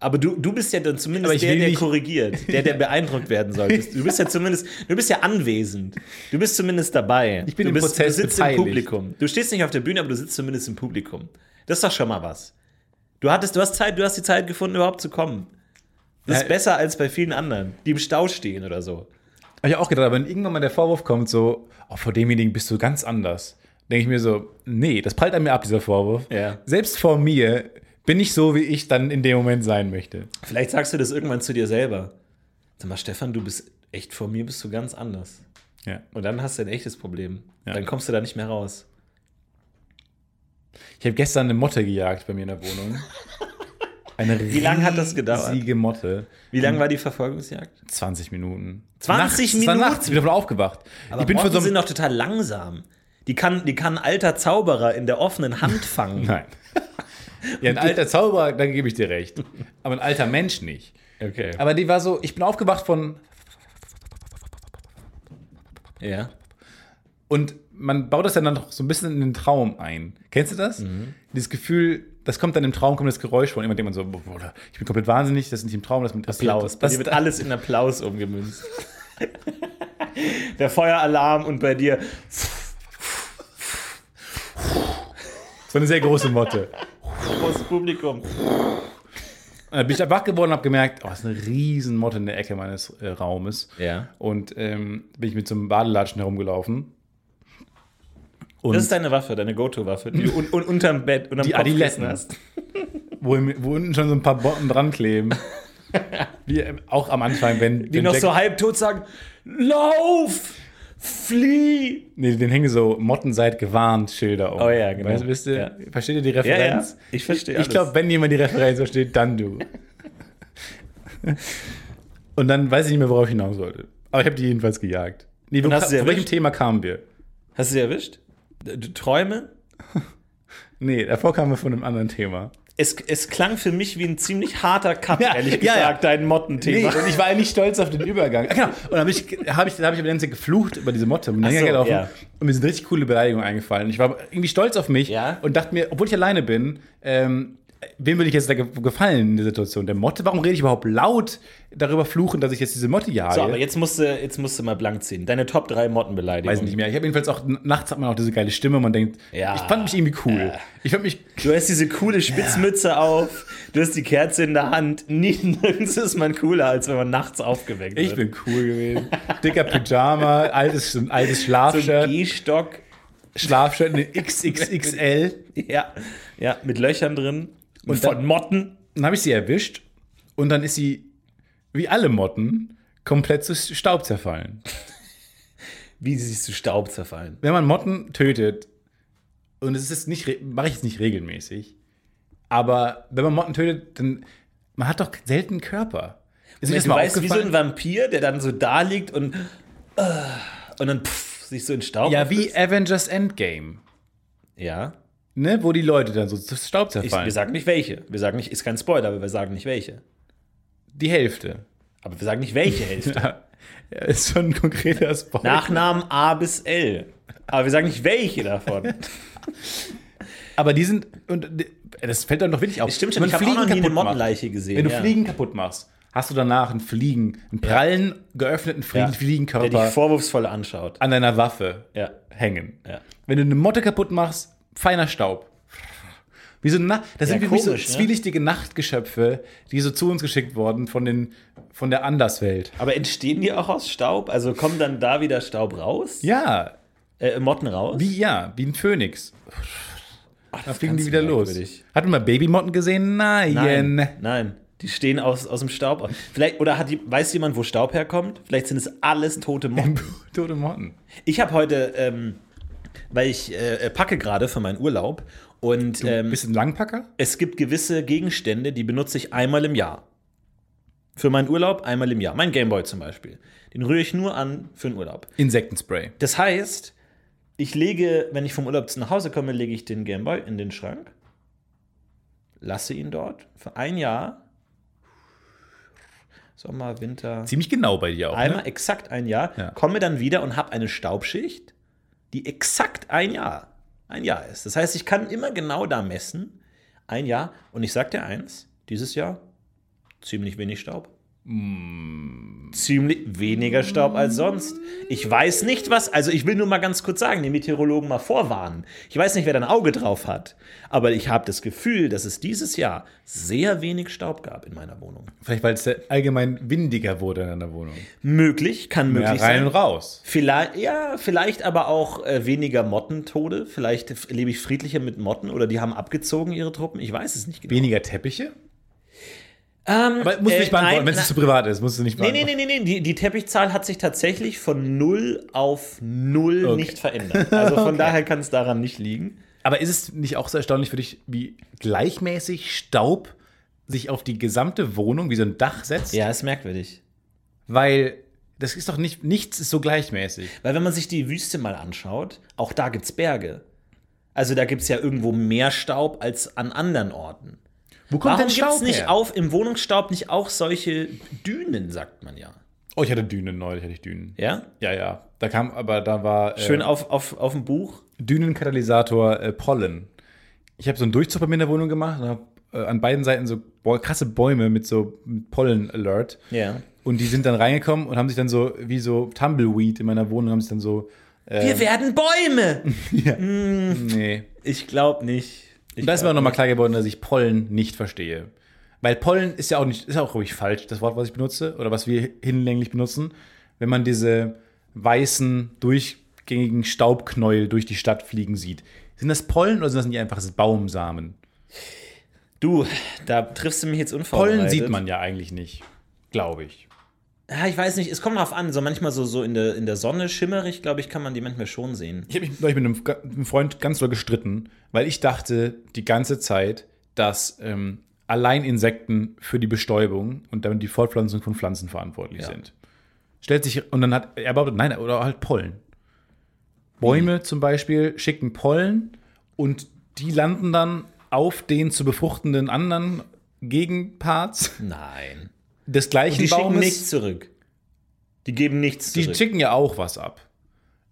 Aber du, du bist ja dann zumindest der, der korrigiert, der, der beeindruckt werden solltest. Du bist ja zumindest, du bist ja anwesend. Du bist zumindest dabei. Ich bin du im bist, Prozess Du sitzt beteiligt. im Publikum. Du stehst nicht auf der Bühne, aber du sitzt zumindest im Publikum. Das ist doch schon mal was. Du hattest, du hast Zeit, du hast die Zeit gefunden, überhaupt zu kommen. Das ist Ja. besser als bei vielen anderen, die im Stau stehen oder so. Habe ich auch gedacht, aber wenn irgendwann mal der Vorwurf kommt, so, oh, vor demjenigen bist du ganz anders, denke ich mir so, nee, das prallt an mir ab, dieser Vorwurf. Ja. Selbst vor mir bin ich so, wie ich dann in dem Moment sein möchte. Vielleicht sagst du das irgendwann zu dir selber. Sag mal, Stefan, du bist echt vor mir bist du ganz anders. Ja. Und dann hast du ein echtes Problem. Ja. Dann kommst du da nicht mehr raus. Ich habe gestern eine Motte gejagt bei mir in der Wohnung. Eine Wie lange hat das gedauert? riesige Motte. Wie lang war die Verfolgungsjagd? 20 Minuten. 20 nachts, Minuten? nachts, ich bin davon aufgewacht. Aber ich bin Motten so sind doch total langsam. Die kann, die kann ein alter Zauberer in der offenen Hand fangen. Nein. Ja, ein alter Zauberer, da gebe ich dir recht. Aber ein alter Mensch nicht. Okay. Aber die war so, ich bin aufgewacht von, Ja. Und man baut das dann noch so ein bisschen in den Traum ein. Kennst du das? Mhm. Dieses Gefühl, das kommt dann im Traum, kommt das Geräusch von. Immer denkt man so, ich bin komplett wahnsinnig, das ist nicht im Traum, das ist mit Applaus. Bei dir wird alles in Applaus umgemünzt. der Feueralarm und bei dir. So eine sehr große Motte. Großes Publikum. Und dann bin ich da wach geworden und habe gemerkt, oh, das ist eine riesen Motte in der Ecke meines äh, Raumes. Ja. Und ähm, bin ich mit so einem Badelatschen herumgelaufen. Und Das ist deine Waffe, deine Go-To-Waffe, die du un un unterm Bett, unterm Die Kopfkissen Adiletten. hast. wo, im- wo unten schon so ein paar Botten dran kleben. Wie ähm, auch am Anfang, wenn. Die wenn noch Jack- so halbtot sagen: Lauf! Flieh! Nee, den hängen so Motten seid gewarnt Schilder um. Oh ja, genau. Weißt, wisst ihr, Ja. Versteht ihr die Ja, ja, Referenz? ich verstehe Ich glaube, wenn jemand die Referenz versteht, dann du. Und dann weiß ich nicht mehr, worauf ich hinaus wollte. Aber ich habe die jedenfalls gejagt. Nee, wo, hast du zu welchem? Thema kamen wir? Hast du sie erwischt? D- Träume? Nee, davor kamen wir von einem anderen Thema. Es, es klang für mich wie ein ziemlich harter Cut, Ja, ehrlich ja, gesagt, ja. dein Nee, Mottenthema. und ich war eigentlich stolz auf den Übergang. Ah, genau. Und dann habe ich, hab ich, hab ich aber ganze geflucht über diese Motte. Und, so, gelaufen. ja. und mir sind richtig coole Beleidigungen eingefallen. Ich war irgendwie stolz auf mich Ja. und dachte mir, obwohl ich alleine bin, ähm, wem will ich jetzt da ge gefallen in der Situation? Der Motte? Warum rede ich überhaupt laut darüber fluchen, dass ich jetzt diese Motte jage? So, aber jetzt musst, du, jetzt musst du mal blank ziehen. Deine Top 3 Mottenbeleidigungen. Weiß nicht mehr. Ich habe jedenfalls auch, nachts hat man auch diese geile Stimme und man denkt, Ja. ich fand mich irgendwie cool. Ich fand mich, Du hast diese coole Spitzmütze auf, du hast die Kerze in der Hand. Nie, nirgends ist man cooler, als wenn man nachts aufgeweckt ich wird. bin cool gewesen. Dicker Pyjama, altes, so altes so ein Schlafshirt, Gehstock. Schlafshirt, eine XXXL. Ja, ja, mit Löchern drin. Und von dann- Motten. Dann habe ich sie erwischt und dann ist sie, wie alle Motten, komplett zu Staub zerfallen. Wie sie sich zu Staub zerfallen. Wenn man Motten tötet, und es ist nicht, mache ich jetzt nicht regelmäßig, aber wenn man Motten tötet, dann, man hat doch selten Körper. Ist dir das du weißt, wie so ein? Vampir, der dann so da liegt und, äh, und dann pff, sich so in Staub Ja, wie? Avengers Endgame, Ja. Ne? wo die Leute dann so zu Staub Ich, zerfallen. wir sagen nicht welche. Wir sagen nicht, ist kein Spoiler, aber wir sagen nicht welche. die Hälfte. Aber wir sagen nicht welche Hälfte. Ja, ist schon ein konkreter Spoiler. Nachnamen A bis L. Aber wir sagen nicht welche davon. Aber die sind, und das fällt dann doch wirklich auf. Es stimmt schon, Wenn ich habe auch noch nie eine Mottenleiche gesehen. Wenn du ja. Fliegen kaputt machst, hast du danach einen Fliegen, einen prallen, geöffneten Fliegen, Ja. Der Fliegenkörper dich vorwurfsvoll anschaut. an deiner Waffe Ja. hängen. Wenn du eine Motte kaputt machst, feiner Staub. Wie so, Na das sind wie so komisch, ne? zwielichtige Nachtgeschöpfe, die so zu uns geschickt wurden von, den, von der Anderswelt. Aber entstehen die auch aus Staub? Also kommen dann da wieder Staub raus? Ja, Äh, Motten raus? wie, ja, wie ein Phönix. da fliegen die wieder los. Hat man mal Babymotten gesehen? Nein. Nein, nein. Die stehen aus, aus dem Staub. Vielleicht, oder hat die, weiß jemand, wo Staub herkommt? Vielleicht sind es alles tote Motten. Tote Motten. Ich habe heute, ähm, weil ich äh, packe gerade für meinen Urlaub und ähm, Bist du ein Langpacker? es gibt gewisse Gegenstände, die benutze ich einmal im Jahr. Für meinen Urlaub einmal im Jahr. Mein Gameboy zum Beispiel. Den rühre ich nur an für den Urlaub. Insektenspray. Das heißt, ich lege, wenn ich vom Urlaub nach Hause komme, lege ich den Gameboy in den Schrank, lasse ihn dort für ein Jahr. Sommer, Winter. Ziemlich genau bei dir auch. Einmal Ne? exakt ein Jahr, Ja. komme dann wieder und habe eine Staubschicht, die exakt ein Jahr, ein Jahr ist. Das heißt, ich kann immer genau da messen, ein Jahr. Und ich sag dir eins, dieses Jahr ziemlich wenig Staub. Ziemlich weniger Staub als sonst. Ich weiß nicht was, also ich will nur mal ganz kurz sagen, die Meteorologen mal vorwarnen. Ich weiß nicht, wer da ein Auge drauf hat, aber ich habe das Gefühl, dass es dieses Jahr sehr wenig Staub gab in meiner Wohnung. Vielleicht, weil es allgemein windiger wurde in deiner Wohnung. Möglich, kann möglich rein sein. und raus. Vielleicht, ja, vielleicht aber auch äh, weniger Mottentode. Vielleicht lebe ich friedlicher mit Motten oder die haben abgezogen ihre Truppen. Ich weiß es nicht genau. Weniger Teppiche? Ähm, Aber musst du äh, nicht beantworten, nein, wenn es zu privat ist, musst du nicht Nee, nee, beantworten. nee, nee, nee. Die, die Teppichzahl hat sich tatsächlich von 0 auf 0 Okay. nicht verändert. Also von daher kann es daran nicht liegen. Aber ist es nicht auch so erstaunlich für dich, wie gleichmäßig Staub sich auf die gesamte Wohnung wie so ein Dach setzt? Ja, ist merkwürdig. Weil das ist doch nicht, nichts ist so gleichmäßig. Weil wenn man sich die Wüste mal anschaut, auch da gibt es Berge. Also da gibt es ja irgendwo mehr Staub als an anderen Orten. Wo kommt Warum denn Staub nicht her? auf im Wohnungsstaub nicht auch solche Dünen, sagt man ja. Oh, ich hatte Dünen neulich, hatte ich Dünen. Ja? Ja, ja. Da kam, aber da war äh, Schön auf, auf, auf dem Buch. Dünenkatalysator äh, Pollen. Ich habe so einen Durchzug bei mir in der Wohnung gemacht und habe äh, an beiden Seiten so krasse Bäume mit so Pollen-Alert. Ja. Und die sind dann reingekommen und haben sich dann so, wie so Tumbleweed in meiner Wohnung, haben sich dann so, Wir werden Bäume! nee. Ich glaube nicht. Ich Und da ist mir auch nochmal klar geworden, dass ich Pollen nicht verstehe. Weil Pollen ist ja auch nicht, ist auch ruhig falsch, das Wort, was ich benutze, oder was wir hinlänglich benutzen. Wenn man diese weißen, durchgängigen Staubknäuel durch die Stadt fliegen sieht. Sind das Pollen oder sind das nicht einfach Baumsamen? Du, da triffst du mich jetzt unvorbereitet. Pollen sieht man ja eigentlich nicht, glaube ich. Ja, ich weiß nicht, es kommt drauf an. So manchmal so, so in, der, in der Sonne schimmerig, glaube ich, kann man die manchmal schon sehen. Ich habe mich neulich mit einem, Ga- einem Freund ganz doll gestritten, weil ich dachte die ganze Zeit, dass ähm, allein Insekten für die Bestäubung und damit die Fortpflanzung von Pflanzen verantwortlich Ja. sind. Stellt sich, und dann hat er behauptet, nein, oder halt Pollen. Bäume zum Beispiel schicken Pollen und die landen dann auf den zu befruchtenden anderen Gegenparts Nein. Des gleichen Die schicken Baumes. nichts zurück. Die geben nichts Die zurück. schicken ja auch was ab.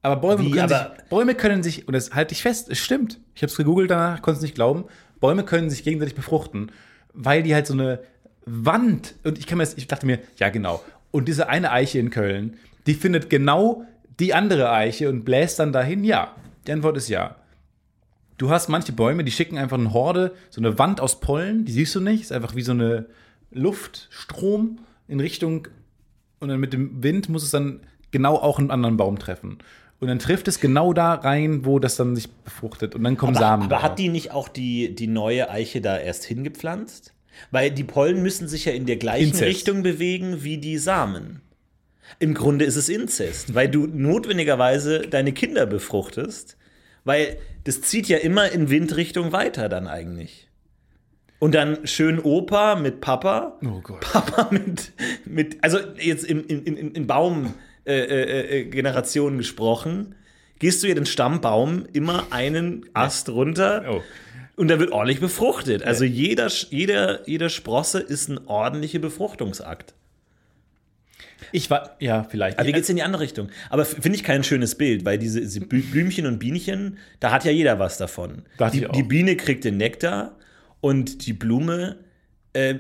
Aber Bäume, Wie, können, aber- sich, Bäume können sich, und das halte ich fest, es stimmt. Ich habe es gegoogelt danach, konnte es nicht glauben. Bäume können sich gegenseitig befruchten, weil die halt so eine Wand, und ich kann mir das, ich dachte mir, ja genau. Und diese eine Eiche in Köln, die findet genau die andere Eiche und bläst dann dahin, ja. Die Antwort ist ja. Du hast manche Bäume, die schicken einfach eine Horde, so eine Wand aus Pollen, die siehst du nicht, ist einfach wie so eine Luftstrom in Richtung und dann mit dem Wind muss es dann genau auch einen anderen Baum treffen. Und dann trifft es genau da rein, wo das dann sich befruchtet und dann kommen Samen. Aber daraus. hat die nicht auch die, die neue Eiche da erst hingepflanzt? Weil die Pollen müssen sich ja in der gleichen Inzest. Richtung bewegen wie die Samen. Im Grunde ist es Inzest, weil du notwendigerweise deine Kinder befruchtest, weil das zieht ja immer in Windrichtung weiter dann eigentlich. Und dann schön Opa mit Papa, Oh Gott. Papa mit, mit also jetzt in, in, in, in Baum äh, äh, äh, Generationen gesprochen, gehst du ja den Stammbaum immer einen Ast runter Oh. und da wird ordentlich befruchtet. Also jeder, jeder, jeder Sprosse ist ein ordentlicher Befruchtungsakt. Ich war, ja, vielleicht. Aber wie geht's in die andere Richtung? Aber finde ich kein schönes Bild, weil diese, diese Blü- Blümchen und Bienchen, da hat ja jeder was davon. Die, die Biene kriegt den Nektar und die Blume äh,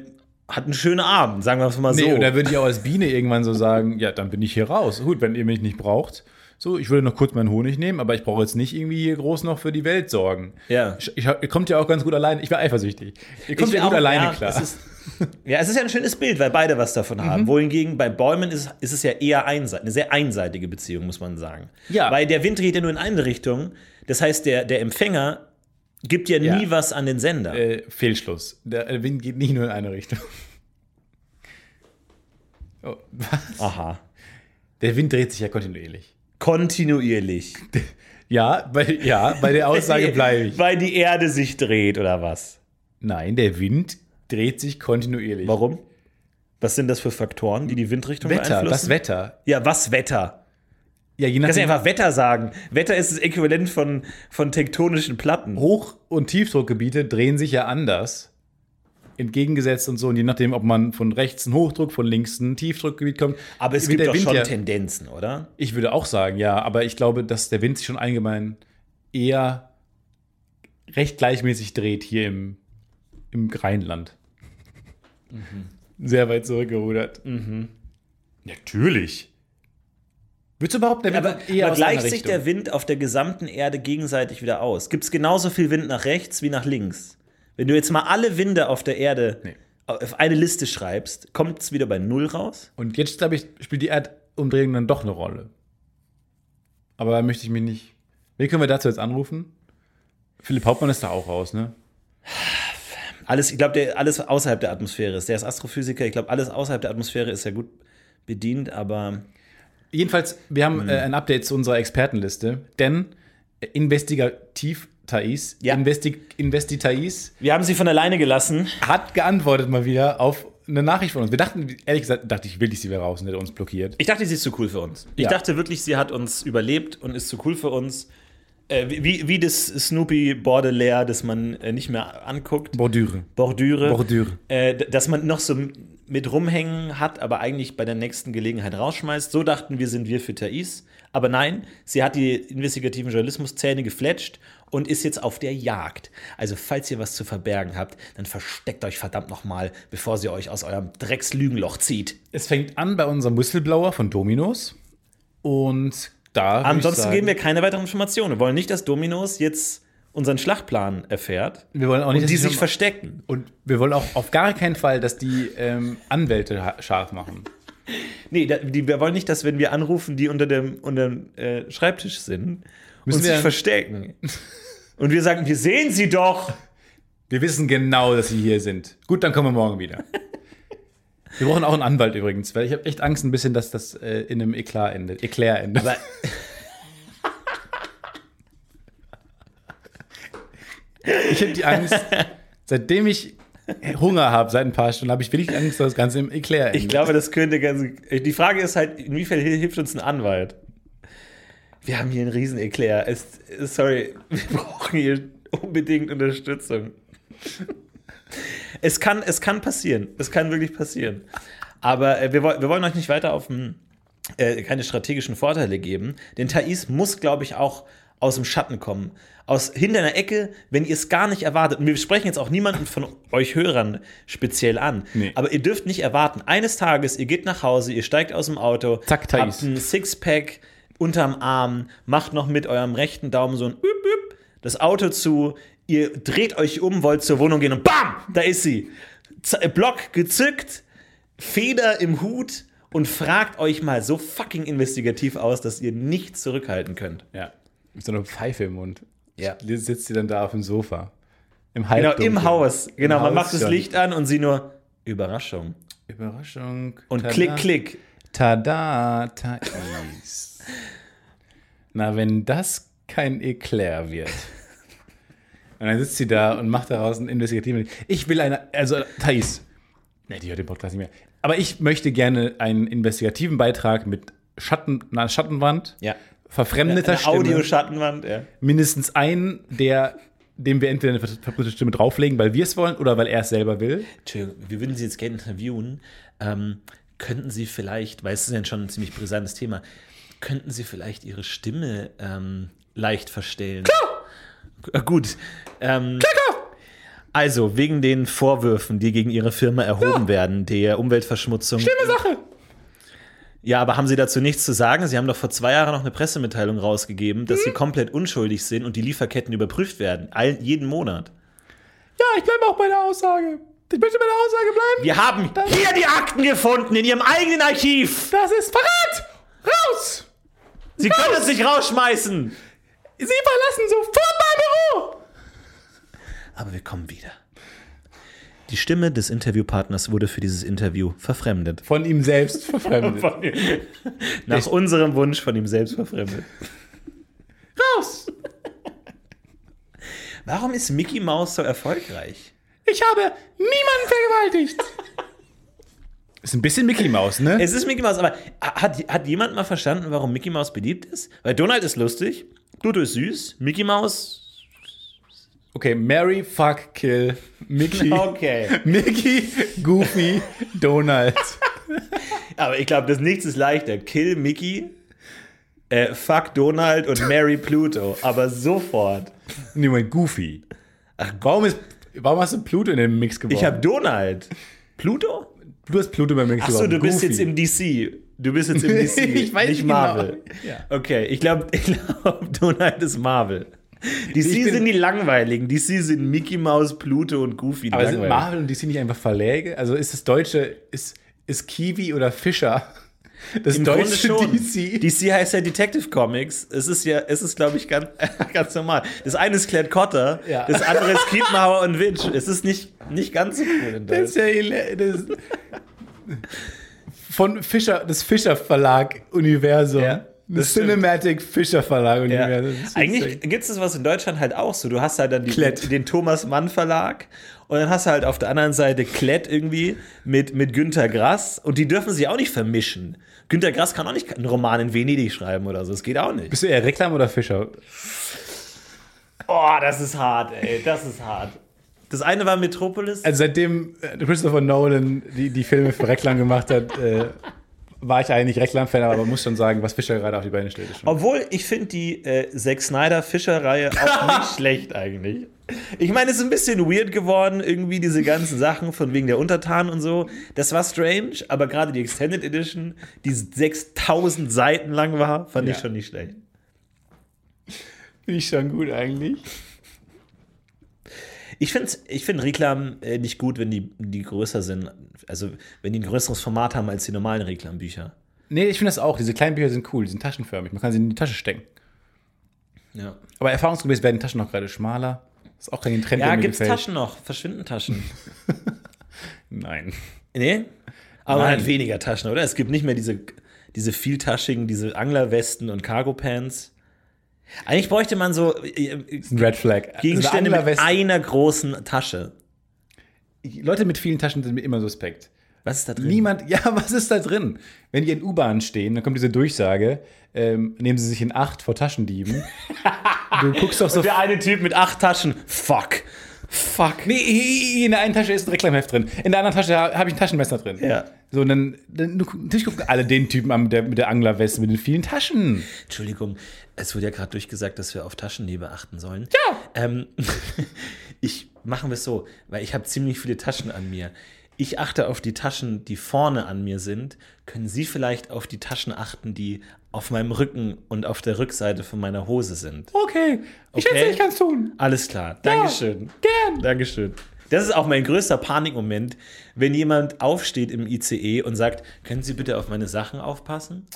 hat einen schönen Abend, sagen wir es mal Nee, so. und da würde ich auch als Biene irgendwann so sagen, ja, dann bin ich hier raus. Gut, wenn ihr mich nicht braucht. So, ich würde noch kurz meinen Honig nehmen, aber ich brauche jetzt nicht irgendwie hier groß noch für die Welt sorgen. Ja. Ich, ich, ihr kommt ja auch ganz gut allein. Ich war eifersüchtig. Ihr kommt ja gut auch- alleine ja, klar. Es ist, ja, es ist ja ein schönes Bild, weil beide was davon haben. Wohingegen bei Bäumen ist, ist es ja eher einseitig, eine sehr einseitige Beziehung, muss man sagen. Ja. Weil der Wind geht ja nur in eine Richtung. Das heißt, der, der Empfänger gibt ja nie Ja. was an den Sender. Äh, Fehlschluss. Der äh, Wind geht nicht nur in eine Richtung. Oh, was? Aha. Der Wind dreht sich ja kontinuierlich. Kontinuierlich. Ja, bei, ja, bei der Aussage bleibe ich. Weil die Erde sich dreht, oder was? Nein, der Wind dreht sich kontinuierlich. Warum? Was sind das für Faktoren, die die Windrichtung Wetter, beeinflussen? das Wetter. Ja, was Wetter? Ja, je Du kannst ja nachdem. einfach Wetter sagen. Wetter ist das Äquivalent von, von tektonischen Platten. Hoch- und Tiefdruckgebiete drehen sich ja anders. Entgegengesetzt und so. Und je nachdem, ob man von rechts einen Hochdruck, von links ein Tiefdruckgebiet kommt. Aber es gibt doch Wind schon ja- Tendenzen, oder? Ich würde auch sagen, ja, aber ich glaube, dass der Wind sich schon allgemein eher recht gleichmäßig dreht hier im, im Rheinland. Sehr weit zurückgerudert. Natürlich. Würdest du behaupten, der Wind Aber, eher aber gleicht sich der Wind auf der gesamten Erde gegenseitig wieder aus? Gibt es genauso viel Wind nach rechts wie nach links? Wenn du jetzt mal alle Winde auf der Erde Nee. auf eine Liste schreibst, kommt es wieder bei Null raus? Und jetzt, glaube ich, spielt die Erdumdrehung dann doch eine Rolle. Aber da möchte ich mich nicht. Wen können wir dazu jetzt anrufen? Philipp Hauptmann ist da auch raus, ne? Alles, ich glaube, alles außerhalb der Atmosphäre ist. Der ist Astrophysiker. Ich glaube, alles außerhalb der Atmosphäre ist ja gut bedient, aber Jedenfalls, wir haben Hm. äh, ein Update zu unserer Expertenliste, denn äh, investigativ Thais, Ja. Investi Investi Thais wir haben sie von alleine gelassen. hat geantwortet mal wieder auf eine Nachricht von uns. Wir dachten, ehrlich gesagt, dachte ich wirklich, sie wäre raus und hätte uns blockiert. Ich dachte, sie ist zu cool für uns. Ich Ja. dachte wirklich, sie hat uns überlebt und ist zu cool für uns. Äh, wie, wie das Snoopy Bordelais, das man äh, nicht mehr anguckt. Bordüre. Bordüre. Bordüre. Äh, dass man noch so mit rumhängen hat, aber eigentlich bei der nächsten Gelegenheit rausschmeißt. So dachten wir, sind wir für Thais. Aber nein, sie hat die investigativen Journalismuszähne gefletscht und ist jetzt auf der Jagd. Also, falls ihr was zu verbergen habt, dann versteckt euch verdammt nochmal, bevor sie euch aus eurem Dreckslügenloch zieht. Es fängt an bei unserem Whistleblower von Dominos. Und da. Ansonsten sagen, geben wir keine weiteren Informationen. Wir wollen nicht, dass Dominos jetzt unseren Schlachtplan erfährt Wir wollen auch nicht, und die sich verstecken. Und wir wollen auch auf gar keinen Fall, dass die ähm, Anwälte ha- scharf machen. Nee, da, die, wir wollen nicht, dass wenn wir anrufen, die unter dem, unter dem äh, Schreibtisch sind Müssen und sich verstecken. Und wir sagen, wir sehen sie doch. Wir wissen genau, dass sie hier sind. Gut, dann kommen wir morgen wieder. Wir brauchen auch einen Anwalt übrigens, weil ich habe echt Angst ein bisschen, dass das äh, in einem Eklat endet. Eklat endet. Aber ich habe die Angst, seitdem ich Hunger habe, seit ein paar Stunden, habe ich wirklich Angst, dass das Ganze im Eklat endet. ich glaube, das könnte ganz. Die Frage ist halt, inwiefern hilft uns ein Anwalt? Wir haben hier einen riesen Eklat. Es, sorry, wir brauchen hier unbedingt Unterstützung. Es kann, es kann passieren. Es kann wirklich passieren. Aber äh, wir, wir wollen euch nicht weiter auf dem, äh, keine strategischen Vorteile geben. Denn Thais muss, glaube ich, auch aus dem Schatten kommen. Aus hinter einer Ecke, wenn ihr es gar nicht erwartet. Und wir sprechen jetzt auch niemanden von euch Hörern speziell an. Nee. Aber ihr dürft nicht erwarten, eines Tages, ihr geht nach Hause, ihr steigt aus dem Auto, Zack, Thais. habt ein Sixpack unterm Arm, macht noch mit eurem rechten Daumen so ein Üb, Üb, das Auto zu, ihr dreht euch um, wollt zur Wohnung gehen und BAM! Da ist sie. Z Block gezückt, Feder im Hut und fragt euch mal so fucking investigativ aus, dass ihr nicht zurückhalten könnt. Ja. Mit so einer Pfeife im Mund. Ja. Sitzt sie dann da auf dem Sofa. Im Genau, Halbdunkel. im Haus. Genau, Im man Haus macht das. Licht an und sie nur Überraschung. Überraschung. Und Tada. klick, klick. Tada, Thais. Na, wenn das kein Eclair wird. Und dann sitzt sie da und macht daraus einen investigativen. Ich will eine, also Thais. Ne, die hört den Podcast nicht mehr. Aber ich möchte gerne einen investigativen Beitrag mit Schatten, einer Schattenwand, Ja. Verfremdeter Eine Stimme, Audioschattenwand, ja. mindestens einen, der dem wir entweder eine verbrühte Stimme drauflegen, weil wir es wollen oder weil er es selber will. Entschuldigung, wir würden Sie jetzt gerne interviewen. Ähm, könnten Sie vielleicht, weil es ist ja schon ein ziemlich brisantes Thema, könnten Sie vielleicht Ihre Stimme ähm, leicht verstellen? Klar! Gut. Ähm, Also, wegen den Vorwürfen, die gegen Ihre Firma erhoben werden, der Umweltverschmutzung. Schlimme Sache. Ja, aber haben Sie dazu nichts zu sagen? Sie haben doch vor zwei Jahren noch eine Pressemitteilung rausgegeben, dass Sie komplett unschuldig sind und die Lieferketten überprüft werden. All, jeden Monat. Ja, ich bleibe auch bei der Aussage. Ich möchte bei der Aussage bleiben. Wir haben hier die Akten gefunden in Ihrem eigenen Archiv. Das ist Verrat! Raus! Sie können es nicht rausschmeißen. Sie verlassen sofort mein Büro! aber wir kommen wieder. Die Stimme des Interviewpartners wurde für dieses Interview verfremdet. Von ihm selbst verfremdet. Nach unserem Wunsch von ihm selbst verfremdet. Raus! Warum ist Mickey Mouse so erfolgreich? Ich habe niemanden vergewaltigt. Ist ein bisschen Mickey Mouse, ne? Es ist Mickey Mouse, aber hat, hat jemand mal verstanden, warum Mickey Mouse beliebt ist? Weil Donald ist lustig, Pluto ist süß, Mickey Mouse. Okay, Mary, fuck, kill, Mickey, Okay. Mickey, Goofy, Donald. Aber ich glaube, das nichts ist leichter. Kill Mickey, äh, fuck Donald und Mary Pluto. Aber sofort. Nee, Moment, Goofy. Ach, warum, ist, warum hast du Pluto in den Mix geworfen? Ich habe Donald. Pluto? du hast Pluto beim Mix Achso, geworfen. du bist Goofy. jetzt im DC. Du bist jetzt im DC, Ich weiß nicht nicht Marvel. genau. Ja. Okay, ich glaube, ich glaub, Donald ist Marvel. DC Ich sind die langweiligen. DC sind Mickey Mouse, Pluto und Goofy. Aber sind. Marvel und DC nicht einfach Verläge? Also ist das Deutsche, ist, ist Kiwi oder Fischer das Im deutsche. DC? DC heißt ja Detective Comics. Es ist ja, es ist, glaube ich, ganz, ganz normal. Das eine ist Claire Cotter, Ja. das andere ist Kiepenhauer und Witch. Es ist nicht, nicht ganz so cool in Das ist Deutschland. ja das von Fischer, das Fischer Verlag Universum. Ja, stimmt. Cinematic Fischer Verlag Ja. Eigentlich gibt es das was in Deutschland halt auch so. Du hast halt dann die, den Thomas Mann Verlag und dann hast du halt auf der anderen Seite Klett irgendwie mit, mit Günter Grass und die dürfen sich auch nicht vermischen. Günter Grass kann auch nicht einen Roman in Venedig schreiben oder so. Das geht auch nicht. Bist du eher Reklam oder Fischer? Oh, das ist hart, ey. Das ist hart. Das eine war Metropolis. Also seitdem äh, Christopher Nolan die, die Filme für Reklam gemacht hat, äh, war ich eigentlich Reklam-Fan, aber man muss schon sagen, was Fischer gerade auf die Beine stellt. Obwohl, ich finde die äh, Zack Snyder-Fischer-Reihe auch nicht schlecht eigentlich. Ich meine, es ist ein bisschen weird geworden, irgendwie diese ganzen Sachen von wegen der Untertanen und so. Das war strange, aber gerade die Extended Edition, die 6000 Seiten lang war, fand ich Ja. schon nicht schlecht. Finde ich schon gut eigentlich. Ich finde ich find Reklam äh, nicht gut, wenn die, die größer sind. Also, wenn die ein größeres Format haben als die normalen Reklambücher. Nee, ich finde das auch. Diese kleinen Bücher sind cool, die sind taschenförmig. Man kann sie in die Tasche stecken. Ja, Aber erfahrungsgemäß werden Taschen noch gerade schmaler. ist auch kein Trend, ja gibt's gefällt. Taschen noch? Verschwinden Taschen? Nein. Nee? Aber Nein. halt weniger Taschen, oder? Es gibt nicht mehr diese, diese vieltaschigen, diese Anglerwesten und Cargo-Pants. Eigentlich bräuchte man so äh, Ein Red Flag. Gegenstände mit Anglerweste- einer großen Tasche. Leute mit vielen Taschen sind mir immer suspekt. Was ist da drin? Niemand, ja, was ist da drin? Wenn die in U-Bahn stehen, dann kommt diese Durchsage, ähm, nehmen sie sich in Acht vor Taschendieben. du guckst doch so. Der eine Typ mit acht Taschen. Fuck. Fuck. Nee, in der einen Tasche ist ein Reklamheft drin. In der anderen Tasche habe ich ein Taschenmesser drin. Ja. So, und dann, dann natürlich gucken alle den Typen an mit der, mit der Anglerweste, mit den vielen Taschen. Entschuldigung, es wurde ja gerade durchgesagt, dass wir auf Taschenliebe achten sollen. Ja. Ähm, ich machen wir es so, weil ich habe ziemlich viele Taschen an mir. Ich achte auf die Taschen, die vorne an mir sind. Können Sie vielleicht auf die Taschen achten, die auf meinem Rücken und auf der Rückseite von meiner Hose sind? Okay, ich Okay. schätze, ich kann es tun. Alles klar. Dankeschön. Gern. Dankeschön. Das ist auch mein größter Panikmoment, wenn jemand aufsteht im ICE und sagt, können Sie bitte auf meine Sachen aufpassen?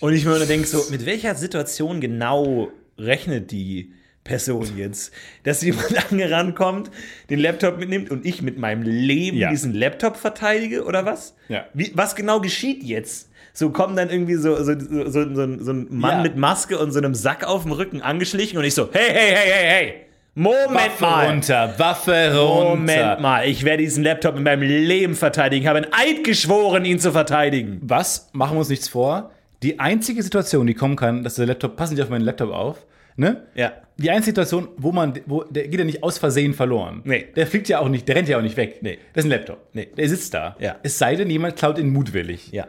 Und ich mir denke so, mit welcher Situation genau rechnet die Person jetzt? Dass jemand angerannt kommt, den Laptop mitnimmt und ich mit meinem Leben Ja. diesen Laptop verteidige oder was? Ja. Wie, was genau geschieht jetzt? So kommt dann irgendwie so, so, so, so, so ein Mann Ja. mit Maske und so einem Sack auf dem Rücken angeschlichen und ich so, hey, hey, hey, hey, hey, Moment Waffe mal. runter, Waffe runter. Moment mal, ich werde diesen Laptop in meinem Leben verteidigen. Ich habe einen Eid geschworen, ihn zu verteidigen. Was? Machen wir uns nichts vor. Die einzige Situation, die kommen kann, dass der Laptop, passen Sie auf meinen Laptop auf, ne? Ja. Die einzige Situation, wo man, wo, der geht ja nicht aus Versehen verloren. Nee. Der fliegt ja auch nicht, der rennt ja auch nicht weg. Nee. Das ist ein Laptop. Nee. Der sitzt da. Ja. Es sei denn, jemand klaut ihn mutwillig. Ja.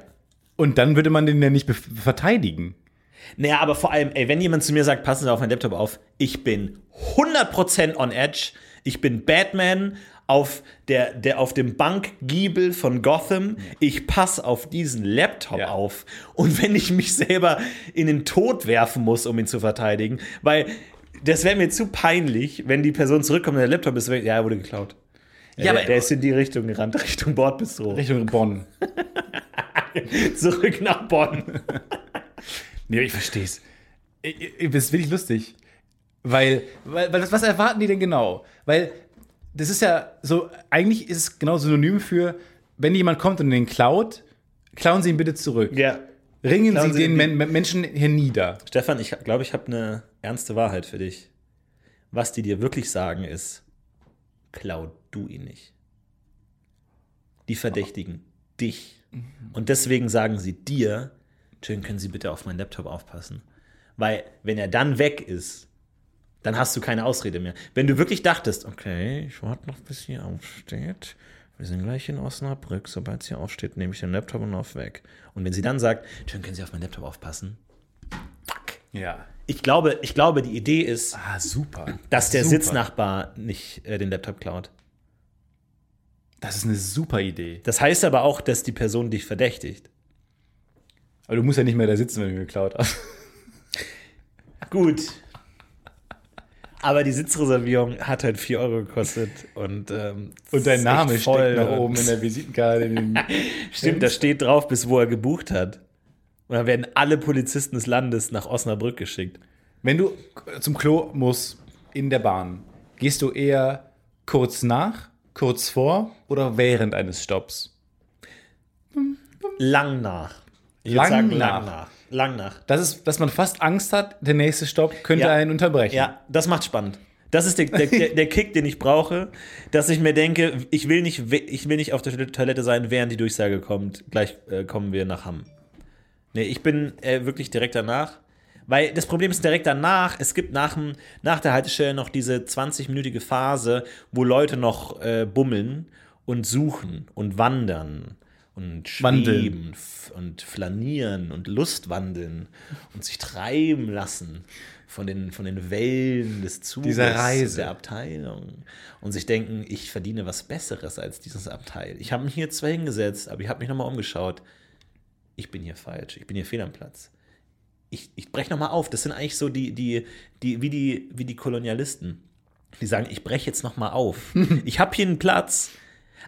Und dann würde man den ja nicht verteidigen. Naja, aber vor allem, ey, wenn jemand zu mir sagt, passen Sie auf meinen Laptop auf, ich bin 100% on edge. Ich bin Batman auf, der, der, auf dem Bankgiebel von Gotham. Ich passe auf diesen Laptop Ja. auf. Und wenn ich mich selber in den Tod werfen muss, um ihn zu verteidigen, weil das wäre mir zu peinlich, wenn die Person zurückkommt und der Laptop ist weg. Ja, er wurde geklaut. Ja, der, der ist in die Richtung gerannt, Richtung Bordbistro. Richtung Bonn. Zurück nach Bonn. Nee, ich versteh's. Ich- ich- Das ist wirklich lustig. Weil, weil, weil das, was erwarten die denn genau? Weil das ist ja so, eigentlich ist es genau synonym für, wenn jemand kommt und den klaut, klauen Sie ihn bitte zurück. Ja. Ringen Klauen Sie den- Men Menschen hier nieder. Stefan, ich glaube, ich habe eine ernste Wahrheit für dich. Was die dir wirklich sagen ist, klau du ihn nicht. Die verdächtigen dich. Und deswegen sagen sie dir, schön, können Sie bitte auf meinen Laptop aufpassen. Weil, wenn er dann weg ist, dann hast du keine Ausrede mehr. Wenn du wirklich dachtest, okay, ich warte noch, bis sie aufsteht. Wir sind gleich in Osnabrück. Sobald sie aufsteht, nehme ich den Laptop und lauf weg. Und wenn sie dann sagt, schön, können Sie auf meinen Laptop aufpassen? Fuck. Ja. Ich glaube, ich glaube, die Idee ist, Ah, super. dass der Super. Sitznachbar nicht äh, den Laptop klaut. Das ist eine super Idee. Das heißt aber auch, dass die Person dich verdächtigt. Aber du musst ja nicht mehr da sitzen, wenn du geklaut hast. Gut. Aber die Sitzreservierung hat halt 4 Euro gekostet und, ähm, Und dein Name steckt nach oben in der Visitenkarte. Stimmt, da steht drauf, bis wo er gebucht hat. Und dann werden alle Polizisten des Landes nach Osnabrück geschickt. Wenn du zum Klo musst in der Bahn, gehst du eher kurz nach, kurz vor oder während eines Stopps? Lang nach. Ich Lang sagen, nach. lang nach. Lang nach. Das ist, dass man fast Angst hat, der nächste Stopp könnte Ja. einen unterbrechen. Ja, das macht spannend. Das ist der, der, der, Kick, den ich brauche, dass ich mir denke, ich will nicht, ich will nicht auf der Toilette sein, während die Durchsage kommt. Gleich äh, kommen wir nach Hamm. Nee, ich bin äh, wirklich direkt danach. Weil das Problem ist direkt danach, es gibt nach, dem, nach der Haltestelle noch diese 20-minütige Phase, wo Leute noch äh, bummeln und suchen und wandern und schweben und flanieren und Lustwandeln und sich treiben lassen von den, von den Wellen des Zuges Dieser Reise. der Abteilung und sich denken, ich verdiene was Besseres als dieses Abteil. Ich habe mich hier zwar hingesetzt, aber ich habe mich nochmal umgeschaut. Ich bin hier falsch, ich bin hier fehl am Platz. Ich, ich breche nochmal auf. Das sind eigentlich so die, die, die, wie die, wie die Kolonialisten. Die sagen, ich breche jetzt nochmal auf. ich habe hier einen Platz,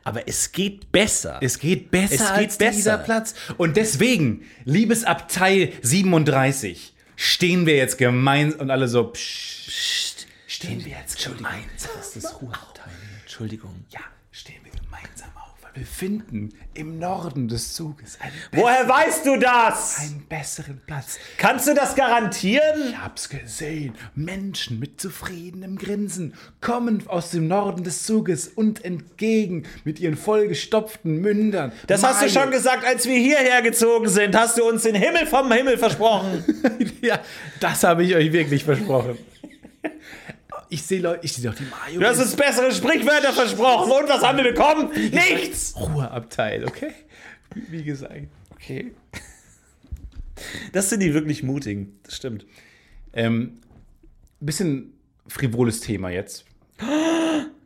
aber es geht besser. Es geht besser Es geht als besser. dieser Platz. Und deswegen, liebes Abteil 37, stehen wir jetzt gemeinsam und alle so, psch, Psst, stehen wir jetzt gemeinsam. das ist Ruheabteil. Entschuldigung. Ja, stehen wir gemeinsam auf, weil wir finden im Norden des Zuges Woher weißt du das? einen besseren Platz. Kannst du das garantieren? Ich hab's gesehen. Menschen mit zufriedenem Grinsen kommen aus dem Norden des Zuges und entgegen mit ihren vollgestopften Mündern. Das hast du Meine- schon gesagt, als wir hierher gezogen sind. Hast du uns den Himmel vom Himmel versprochen. ja, das habe ich euch wirklich versprochen. Ich sehe Leute, ich sehe doch die Mario. Du hast uns bessere Sprichwörter versprochen. Und was haben wir bekommen? Nichts. Ruheabteil, okay? Wie, gesagt. Okay. Das sind die wirklich mutigen. Das stimmt. Ähm, bisschen frivoles Thema jetzt.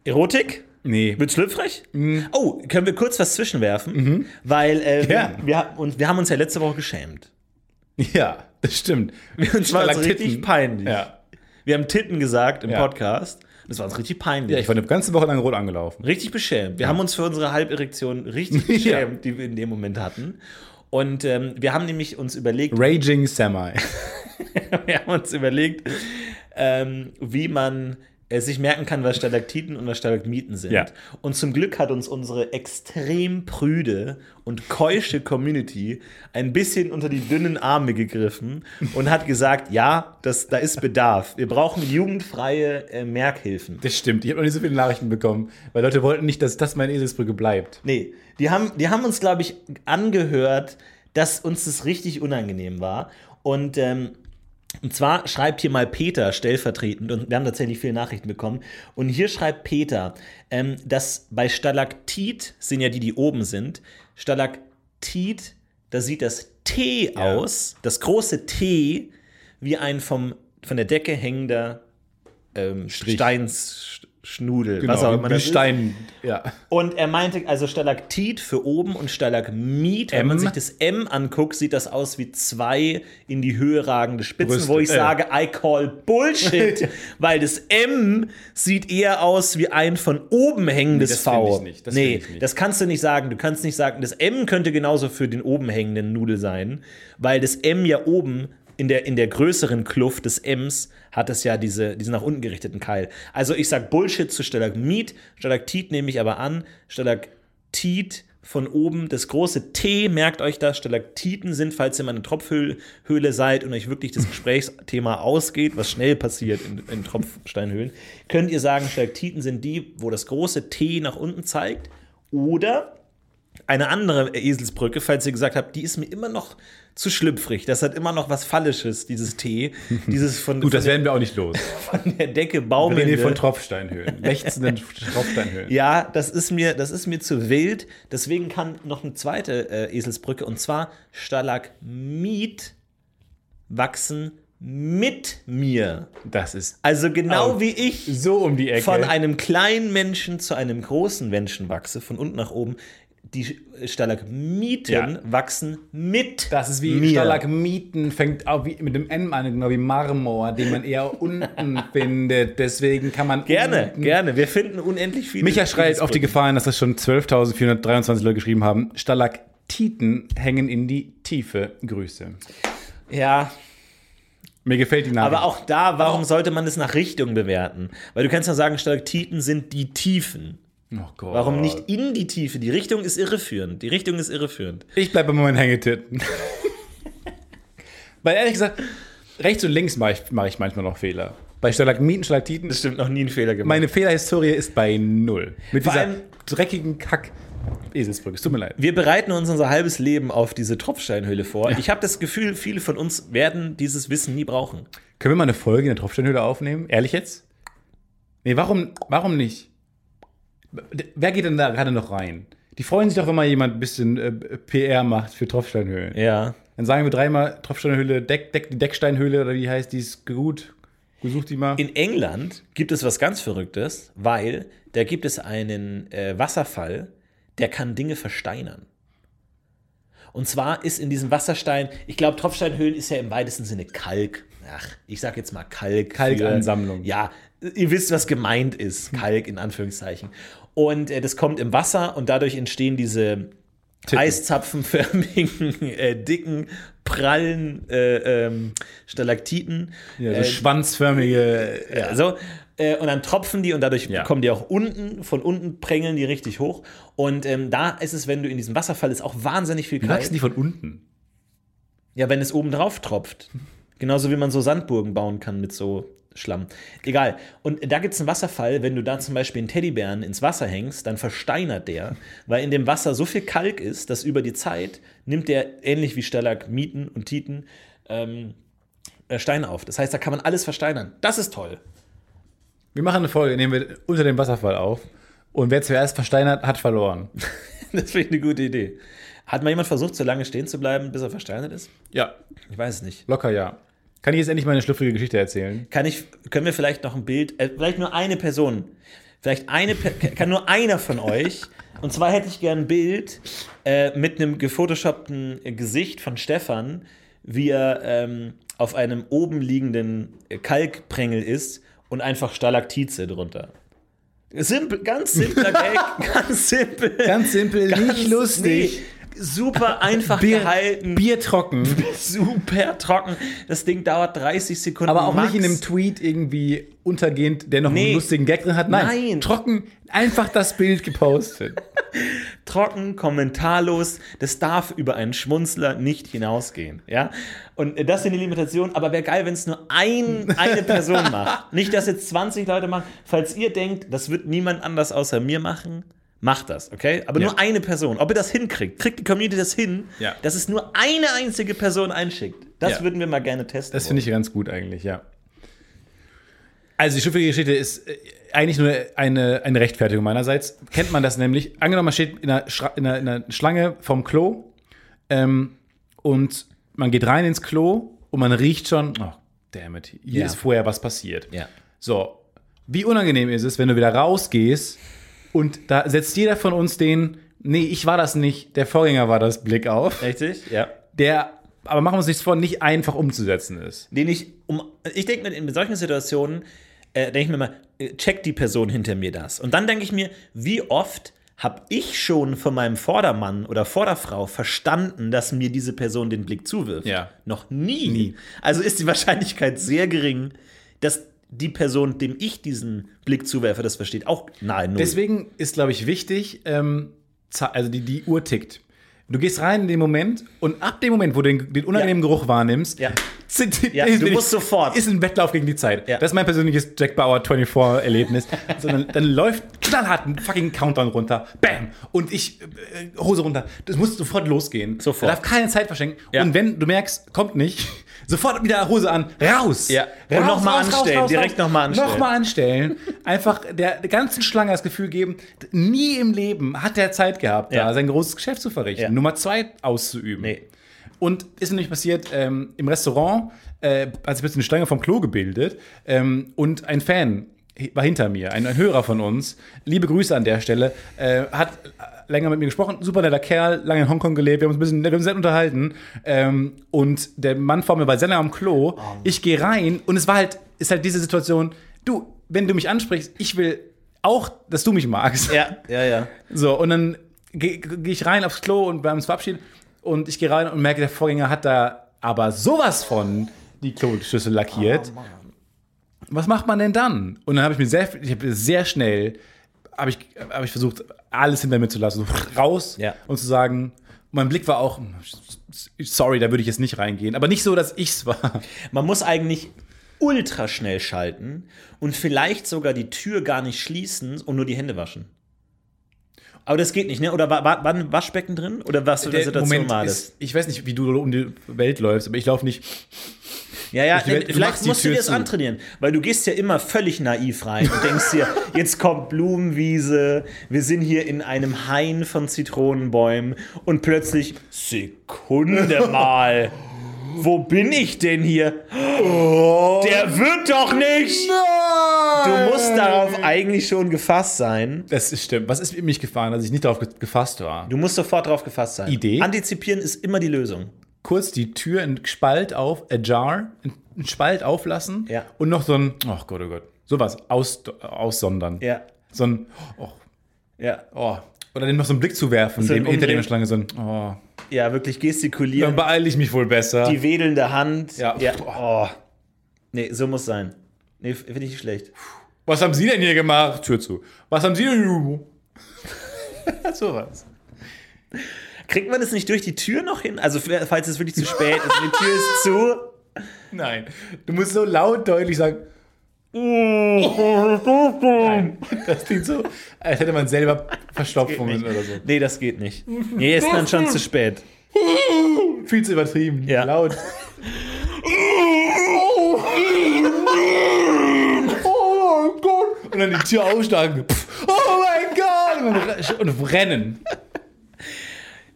Erotik? Nee. Wird schlüpfrig? Oh, können wir kurz was zwischenwerfen? Weil äh, Gern. wir, wir, haben uns, wir haben uns ja letzte Woche geschämt. Ja, das stimmt. Uns war richtig peinlich. Ja. Wir haben Titten gesagt im Ja. Podcast. Das war uns richtig peinlich. ja, ich war eine ganze Woche lang rot angelaufen. richtig beschämt. Wir haben uns für unsere Halberektion richtig beschämt, die wir in dem Moment hatten. Und ähm, wir haben nämlich uns überlegt, Raging Semi. wir haben uns überlegt, ähm, wie man sich merken kann, was Stalaktiten und was Stalagmiten sind. Ja. Und zum Glück hat uns unsere extrem prüde und keusche Community ein bisschen unter die dünnen Arme gegriffen und hat gesagt, ja, das, da ist Bedarf. Wir brauchen jugendfreie äh, Merkhilfen. Das stimmt. Ich habe noch nicht so viele Nachrichten bekommen, weil Leute wollten nicht, dass das meine Eselsbrücke bleibt. Nee, die haben, die haben uns, glaube ich, angehört, dass uns das richtig unangenehm war. Und, ähm, und zwar schreibt hier mal Peter stellvertretend, und wir haben tatsächlich viele Nachrichten bekommen. Und hier schreibt Peter, ähm, dass bei Stalaktit sind ja die, die oben sind. Stalaktit, da sieht das T aus, das große T, wie ein vom, von der Decke hängender ähm, Steinsschnudel, was auch immer wie das ist. Stein. Ja. Und er meinte also Stalaktit für oben und Stalagmit. Wenn man sich das M anguckt, sieht das aus wie zwei in die Höhe ragende Spitzen, Brüste, wo ich äh. sage, I call Bullshit, weil das M sieht eher aus wie ein von oben hängendes das V. ich nicht, das nee, ich nicht. das kannst du nicht sagen. Du kannst nicht sagen, das M könnte genauso für den oben hängenden Nudel sein, weil das M ja oben in der, in der größeren Kluft des Ms hat es ja diese, diesen nach unten gerichteten Keil. Also ich sag Bullshit zu Stalagmit, Stalaktit nehme ich aber an, Stalaktit von oben, das große T, merkt euch das, Stalaktiten sind, falls ihr mal in einer Tropfhöhle seid und euch wirklich das Gesprächsthema ausgeht, was schnell passiert in, in Tropfsteinhöhlen, könnt ihr sagen, Stalaktiten sind die, wo das große T nach unten zeigt oder eine andere Eselsbrücke, falls ihr gesagt habt, die ist mir immer noch zu schlüpfrig. Das hat immer noch was Fallisches, dieses T. Dieses von, Gut, von, das der, werden wir auch nicht los. von der Decke Wir reden von Tropfsteinhöhlen. Lechzenden Tropfsteinhöhlen. Ja, das ist mir, das ist mir zu wild. Deswegen kann noch eine zweite äh, Eselsbrücke und zwar Stalagmit wachsen mit mir. Das ist Also genau wie ich so um die Ecke. von einem kleinen Menschen zu einem großen Menschen wachse, von unten nach oben. Die Stalagmiten Ja. wachsen mit das ist wie mir. Stalagmiten, fängt auch wie mit dem M an, genau wie Marmor, den man eher unten findet. Deswegen kann man. Gerne, gerne. Wir finden unendlich viele. Micha schreit auf die Eselsbrücken. Gefahr hin, dass das schon 12.423 Leute geschrieben haben. Stalaktiten hängen in die Tiefe. Grüße. Ja, Mir gefällt die Nachricht. aber auch da, warum sollte man es nach Richtung bewerten? Weil du kannst ja sagen, Stalaktiten sind die Tiefen. Oh Gott. Warum nicht in die Tiefe? Die Richtung ist irreführend. Die Richtung ist irreführend. Ich bleibe bei meinen Hängetitten. Weil ehrlich gesagt, rechts und links mache ich, mach ich manchmal noch Fehler. Bei Stalagmiten, Stalaktiten, Das stimmt, noch nie einen Fehler gemacht. meine Fehlerhistorie ist bei null. Mit Vor dieser dreckigen Kack Eselsbrücke. Es tut mir leid. Wir bereiten uns unser halbes Leben auf diese Tropfsteinhöhle vor. Ich habe das Gefühl, viele von uns werden dieses Wissen nie brauchen. Können wir mal eine Folge in der Tropfsteinhöhle aufnehmen? Ehrlich jetzt? Nee, warum, warum nicht? Wer geht denn da gerade noch rein? Die freuen sich doch, wenn mal jemand ein bisschen äh, PR macht für Tropfsteinhöhlen. Ja. Dann sagen wir dreimal Tropfsteinhöhle, Deck, Deck, die Decksteinhöhle oder wie heißt die, ist gut. Besucht die mal. In England gibt es was ganz Verrücktes, weil da gibt es einen äh, Wasserfall, der kann Dinge versteinern. Und zwar ist in diesem Wasserstein, ich glaube, Tropfsteinhöhlen ist ja im weitesten Sinne Kalk. Ach, ich sag jetzt mal Kalk. Kalkansammlung. Ja, ihr wisst, was gemeint ist. Kalk in Anführungszeichen. Und äh, das kommt im Wasser und dadurch entstehen diese eiszapfenförmigen, äh, dicken, prallen äh, ähm, Stalaktiten. ja, so äh, schwanzförmige. ja, so. Äh, und dann tropfen die und dadurch Ja. kommen die auch unten, von unten prängeln die richtig hoch. Und ähm, da ist es, wenn du in diesem Wasserfall ist, auch wahnsinnig viel Wie Kalk. wachsen die von unten? Ja, wenn es oben drauf tropft. Genauso wie man so Sandburgen bauen kann mit so Schlamm. Egal. Und da gibt es einen Wasserfall, wenn du da zum Beispiel einen Teddybären ins Wasser hängst, dann versteinert der, weil in dem Wasser so viel Kalk ist, dass über die Zeit nimmt der, ähnlich wie Stalagmiten und Titen, ähm, äh, Steine auf. Das heißt, da kann man alles versteinern. Das ist toll. Wir machen eine Folge, nehmen wir unter dem Wasserfall auf. Und wer zuerst versteinert, hat verloren. Das finde ich eine gute Idee. Hat mal jemand versucht, so lange stehen zu bleiben, bis er versteinert ist? Ja, Ich weiß es nicht. locker ja. Kann ich jetzt endlich meine schlüpfrige Geschichte erzählen? Kann ich, können wir vielleicht noch ein Bild, äh, vielleicht nur eine Person, vielleicht eine, kann nur einer von euch, und zwar hätte ich gern ein Bild äh, mit einem gefotoshoppten Gesicht von Stefan, wie er ähm, auf einem oben liegenden Kalkprängel ist und einfach Stalaktize drunter. Simpel, ganz simpler Gag, ganz simpel. Ganz simpel, Ganz- nicht lustig. nee, super einfach Bier, gehalten. Bier trocken. Super trocken. Das Ding dauert 30 Sekunden. Aber auch max. nicht in einem Tweet irgendwie untergehend, der noch Nee. einen lustigen Gag drin hat. Nein, Nein. trocken, einfach das Bild gepostet. trocken, kommentarlos. Das darf über einen Schmunzler nicht hinausgehen. Ja? Und das sind die Limitationen. Aber wäre geil, wenn es nur ein, eine Person macht. Nicht, dass jetzt 20 Leute machen. Falls ihr denkt, das wird niemand anders außer mir machen, macht das, okay? Aber Ja. nur eine Person. Ob ihr das hinkriegt, kriegt die Community das hin, Ja. dass es nur eine einzige Person einschickt. Das Ja. würden wir mal gerne testen. Das finde ich ganz gut eigentlich, ja. Also die schlüpfrige Geschichte ist äh, eigentlich nur eine, eine Rechtfertigung meinerseits. Kennt man das nämlich? Angenommen, man steht in einer, Schra in einer, in einer Schlange vom Klo ähm, und man geht rein ins Klo und man riecht schon, oh, damn it, hier ist vorher was passiert. Ja. So, wie unangenehm ist es, wenn du wieder rausgehst und da setzt jeder von uns den, nee, ich war das nicht, der Vorgänger war das Blick auf, Richtig? Ja. der, aber machen wir uns nichts vor, nicht einfach umzusetzen ist. den ich um ich denke mir in solchen Situationen äh, denke ich mir mal äh, checkt die Person hinter mir das und dann denke ich mir wie oft habe ich schon von meinem Vordermann oder Vorderfrau verstanden, dass mir diese Person den Blick zuwirft? Ja. Noch nie. Nie. Also ist die Wahrscheinlichkeit sehr gering, dass die Person, dem ich diesen Blick zuwerfe, das versteht, auch nahe null. Deswegen ist, glaube ich, wichtig, ähm, also die, die Uhr tickt. Du gehst rein in den Moment und ab dem Moment, wo du den, den unangenehmen Geruch wahrnimmst, Ja. Ja, ist- du musst sofort. Ist ein Wettlauf gegen die Zeit. Ja. Das ist mein persönliches Jack Bauer 24-Erlebnis. Sondern dann läuft knallhart ein fucking Countdown runter. Bam! Und ich, äh, Hose runter. Das muss sofort losgehen. Sofort. Da darf keine Zeit verschenken. Ja. Und wenn du merkst, kommt nicht, sofort wieder Hose an. Raus! Ja. Und noch mal anstellen. Direkt noch mal anstellen. Nochmal anstellen. Einfach der, der ganzen Schlange das Gefühl geben, nie im Leben hat er Zeit gehabt, Ja. da sein großes Geschäft zu verrichten, Ja. Nummer zwei auszuüben. Nee. Und ist nämlich passiert ähm, im Restaurant, äh, hat sich plötzlich eine Stange vom Klo gebildet ähm, und ein Fan war hinter mir, ein, ein Hörer von uns, liebe Grüße an der Stelle, äh, hat länger mit mir gesprochen, super netter Kerl, lange in Hongkong gelebt, wir haben uns ein bisschen wir haben uns sehr unterhalten ähm, und der Mann vor mir war sehr lange am Klo, Oh. ich gehe rein und es war halt, ist halt diese Situation, du, wenn du mich ansprichst, ich will auch, dass du mich magst. ja, ja, ja. So, und dann gehe geh ich rein aufs Klo und wir haben uns verabschiedet. Und ich gehe rein und merke, der Vorgänger hat da aber sowas von die Kloschüssel lackiert. Oh, Was macht man denn dann? Und dann habe ich mir sehr, ich habe sehr schnell, habe ich, hab ich versucht, alles hinter mir zu lassen, so raus Ja. und zu sagen, mein Blick war auch, sorry, da würde ich jetzt nicht reingehen. Aber nicht so, dass ich's war. Man muss eigentlich ultra schnell schalten und vielleicht sogar die Tür gar nicht schließen und nur die Hände waschen. Aber das geht nicht, ne? Oder war, war, ein Waschbecken drin? Oder was für eine Der Situation Moment war ist, ich weiß nicht, wie du um die Welt läufst, aber ich laufe nicht Ja, ja, ne, du machst vielleicht musst du dir das zu. antrainieren, weil du gehst ja immer völlig naiv rein und denkst dir, jetzt kommt Blumenwiese, wir sind hier in einem Hain von Zitronenbäumen und plötzlich, Sekunde mal, wo bin ich denn hier? Der wird doch nicht! Du musst darauf eigentlich schon gefasst sein. Das ist stimmt. Was ist mit mich gefahren, dass ich nicht darauf ge- gefasst war? Du musst sofort darauf gefasst sein. Idee? Antizipieren ist immer die Lösung. Kurz die Tür in Spalt auf, ajar, in Spalt auflassen Ja. und noch so ein, oh Gott, oh Gott, sowas aus, aussondern. Ja. So ein, oh, Ja. oh. Oder dem noch so einen Blick zu werfen, So dem hinter der Schlange so ein, oh. Ja, wirklich Dann gestikulieren. beeile ich mich wohl besser. Die wedelnde Hand. Ja. ja. Oh. Nee, so muss sein. Nee, finde ich nicht schlecht. Was haben Sie denn hier gemacht? Tür zu. Was haben Sie denn hier? sowas. Kriegt man das nicht durch die Tür noch hin? Also, falls es wirklich zu spät ist die Tür ist zu. Nein. Du musst so laut deutlich sagen. Nein. Das klingt so, als hätte man selber Verstopfungen oder so. Nee, das geht nicht. Nee, ist dann schon zu spät. Viel zu übertrieben. Ja. Laut. Oh mein Gott. Und dann die Tür aufschlagen. Pff, Oh mein Gott. Und rennen.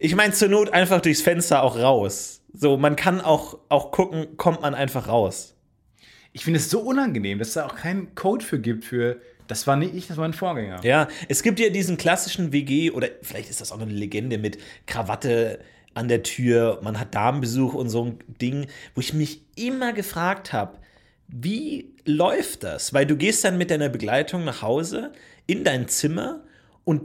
Ich meine, zur Not einfach durchs Fenster auch raus. So, man kann auch, auch gucken, kommt man einfach raus. Ich finde es so unangenehm, dass es da auch keinen Code für gibt für, das war nicht ich, das war ein Vorgänger. Ja, es gibt ja diesen klassischen WG, oder vielleicht ist das auch eine Legende mit Krawatte an der Tür, man hat Damenbesuch und so ein Ding, wo ich mich immer gefragt habe, wie läuft das? Weil du gehst dann mit deiner Begleitung nach Hause in dein Zimmer und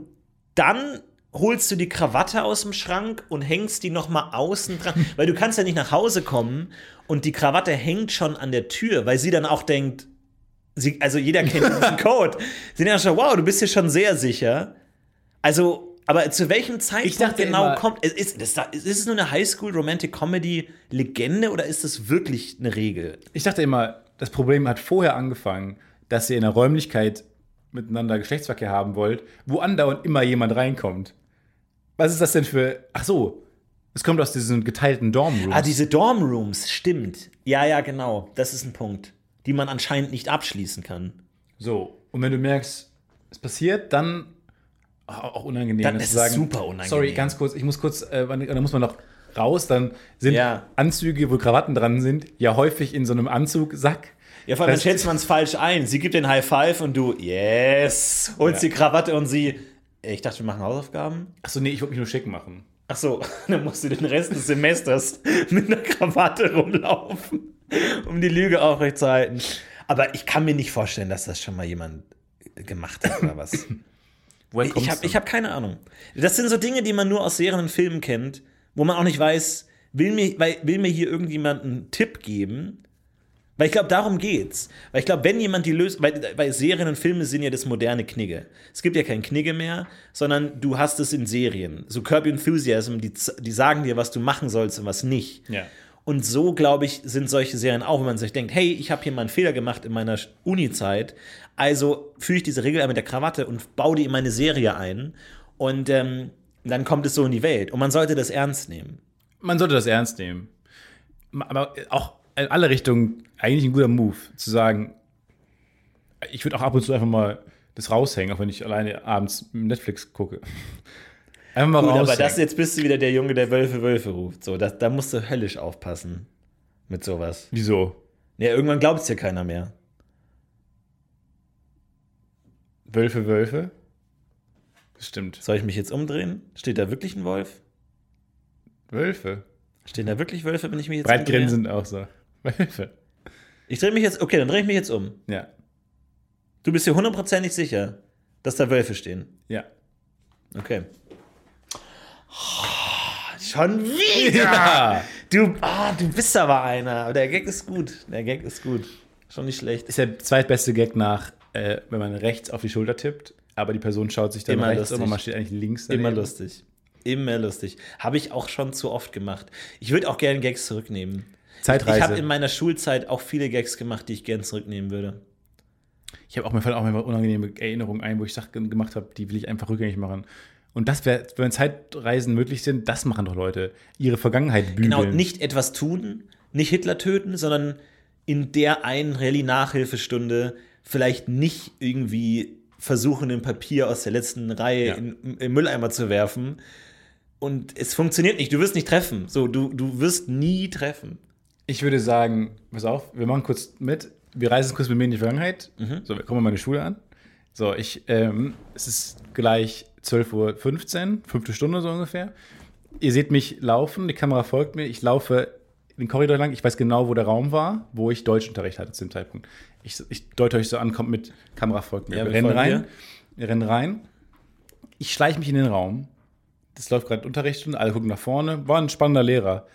dann holst du die Krawatte aus dem Schrank und hängst die noch mal außen dran, weil du kannst ja nicht nach Hause kommen und die Krawatte hängt schon an der Tür, weil sie dann auch denkt, sie, also jeder kennt diesen Code. Sie denken schon, wow, du bist hier schon sehr sicher. Also, aber zu welchem Zeitpunkt genau immer- kommt, ist, ist, ist es nur eine Highschool Romantic Comedy Legende oder ist das wirklich eine Regel? Ich dachte immer, das Problem hat vorher angefangen, dass ihr in der Räumlichkeit miteinander Geschlechtsverkehr haben wollt, wo andauernd immer jemand reinkommt. Was ist das denn für. Ach so, es kommt aus diesen geteilten Dormrooms. Ah, diese Dormrooms, stimmt. Ja, ja, genau. Das ist ein Punkt, die man anscheinend nicht abschließen kann. So, und wenn du merkst, es passiert, dann auch unangenehm. Dann ist es super unangenehm. Sorry, ganz kurz, ich muss kurz, äh, dann muss man noch raus, dann sind Ja. Anzüge, wo Krawatten dran sind, ja häufig in so einem Anzugsack. Ja, vor allem Das- schätzt man es falsch ein. Sie gibt den High Five und du, yes, holst Ja. die Krawatte und sie, "Ey, ich dachte, wir machen Hausaufgaben. Achso, nee, ich wollte mich nur schick machen. Ach so, dann musst du den Rest des Semesters mit einer Krawatte rumlaufen, um die Lüge aufrechtzuerhalten. Aber ich kann mir nicht vorstellen, dass das schon mal jemand gemacht hat oder was. Woher Ich habe hab keine Ahnung. Das sind so Dinge, die man nur aus Serien und Filmen kennt, wo man auch nicht weiß, will mir, will mir hier irgendjemand einen Tipp geben? Weil ich glaube, darum geht's. Weil ich glaube, wenn jemand die Lösung, weil, weil Serien und Filme sind ja das moderne Knigge. Es gibt ja kein Knigge mehr, sondern du hast es in Serien. So Kirby Enthusiasm, die, die sagen dir, was du machen sollst und was nicht. Ja. Und so, glaube ich, sind solche Serien auch, wenn man sich denkt, hey, ich habe hier mal einen Fehler gemacht in meiner Uni-Zeit, also führe ich diese Regel ein mit der Krawatte und baue die in meine Serie ein und ähm, dann kommt es so in die Welt. Und man sollte das ernst nehmen. Man sollte das ernst nehmen. Aber auch in alle Richtungen eigentlich ein guter Move, zu sagen, ich würde auch ab und zu einfach mal das raushängen, auch wenn ich alleine abends Netflix gucke. Einfach mal Gut, raushängen. aber das jetzt bist du wieder der Junge, der Wölfe, Wölfe ruft. So, das, da musst du höllisch aufpassen mit sowas. Wieso? Ja, irgendwann glaubt es dir keiner mehr. Wölfe, Wölfe? Das stimmt. Soll ich mich jetzt umdrehen? Steht da wirklich ein Wolf? Wölfe. Stehen da wirklich Wölfe, wenn ich mich jetzt umdrehe? Breitgrinsend auch so. Wölfe. Ich drehe mich jetzt, okay, dann drehe ich mich jetzt um. Ja. Du bist dir hundertprozentig sicher, dass da Wölfe stehen. Ja. Okay. Schon wieder! Ja. Du, ah, du bist aber einer. Aber der Gag ist gut. Der Gag ist gut. Schon nicht schlecht. Ist der zweitbeste Gag nach, äh, wenn man rechts auf die Schulter tippt, aber die Person schaut sich dann Immer rechts lustig. um und man steht eigentlich links. Immer daneben. lustig. Immer lustig. Habe ich auch schon zu oft gemacht. Ich würde auch gerne Gags zurücknehmen. Zeitreise. Ich habe in meiner Schulzeit auch viele Gags gemacht, die ich gerne zurücknehmen würde. Ich habe auch mir fallen auch mal unangenehme Erinnerungen ein, wo ich Sachen gemacht habe, die will ich einfach rückgängig machen. Und das wäre, wenn Zeitreisen möglich sind, das machen doch Leute. Ihre Vergangenheit bügeln. Genau, nicht etwas tun, nicht Hitler töten, sondern in der einen Rallye-Nachhilfestunde vielleicht nicht irgendwie versuchen, ein Papier aus der letzten Reihe Ja. in, im Mülleimer zu werfen. Und es funktioniert nicht. Du wirst nicht treffen. So, du, du wirst nie treffen. Ich würde sagen, pass auf, wir machen kurz mit. Wir reisen kurz mit mir in die Vergangenheit. Mhm. So, wir kommen an meine Schule an. So, ich, ähm, es ist gleich 12.15 Uhr, fünfte Stunde so ungefähr. Ihr seht mich laufen, die Kamera folgt mir. Ich laufe den Korridor lang. Ich weiß genau, wo der Raum war, wo ich Deutschunterricht hatte zu dem Zeitpunkt. Ich, ich deute euch so an, kommt mit Kamera folgt mir. Ja, wir rennen rein. Wir rennen rein. Ich schleiche mich in den Raum. Das läuft gerade Unterrichtsstunde, alle gucken nach vorne. War ein spannender Lehrer.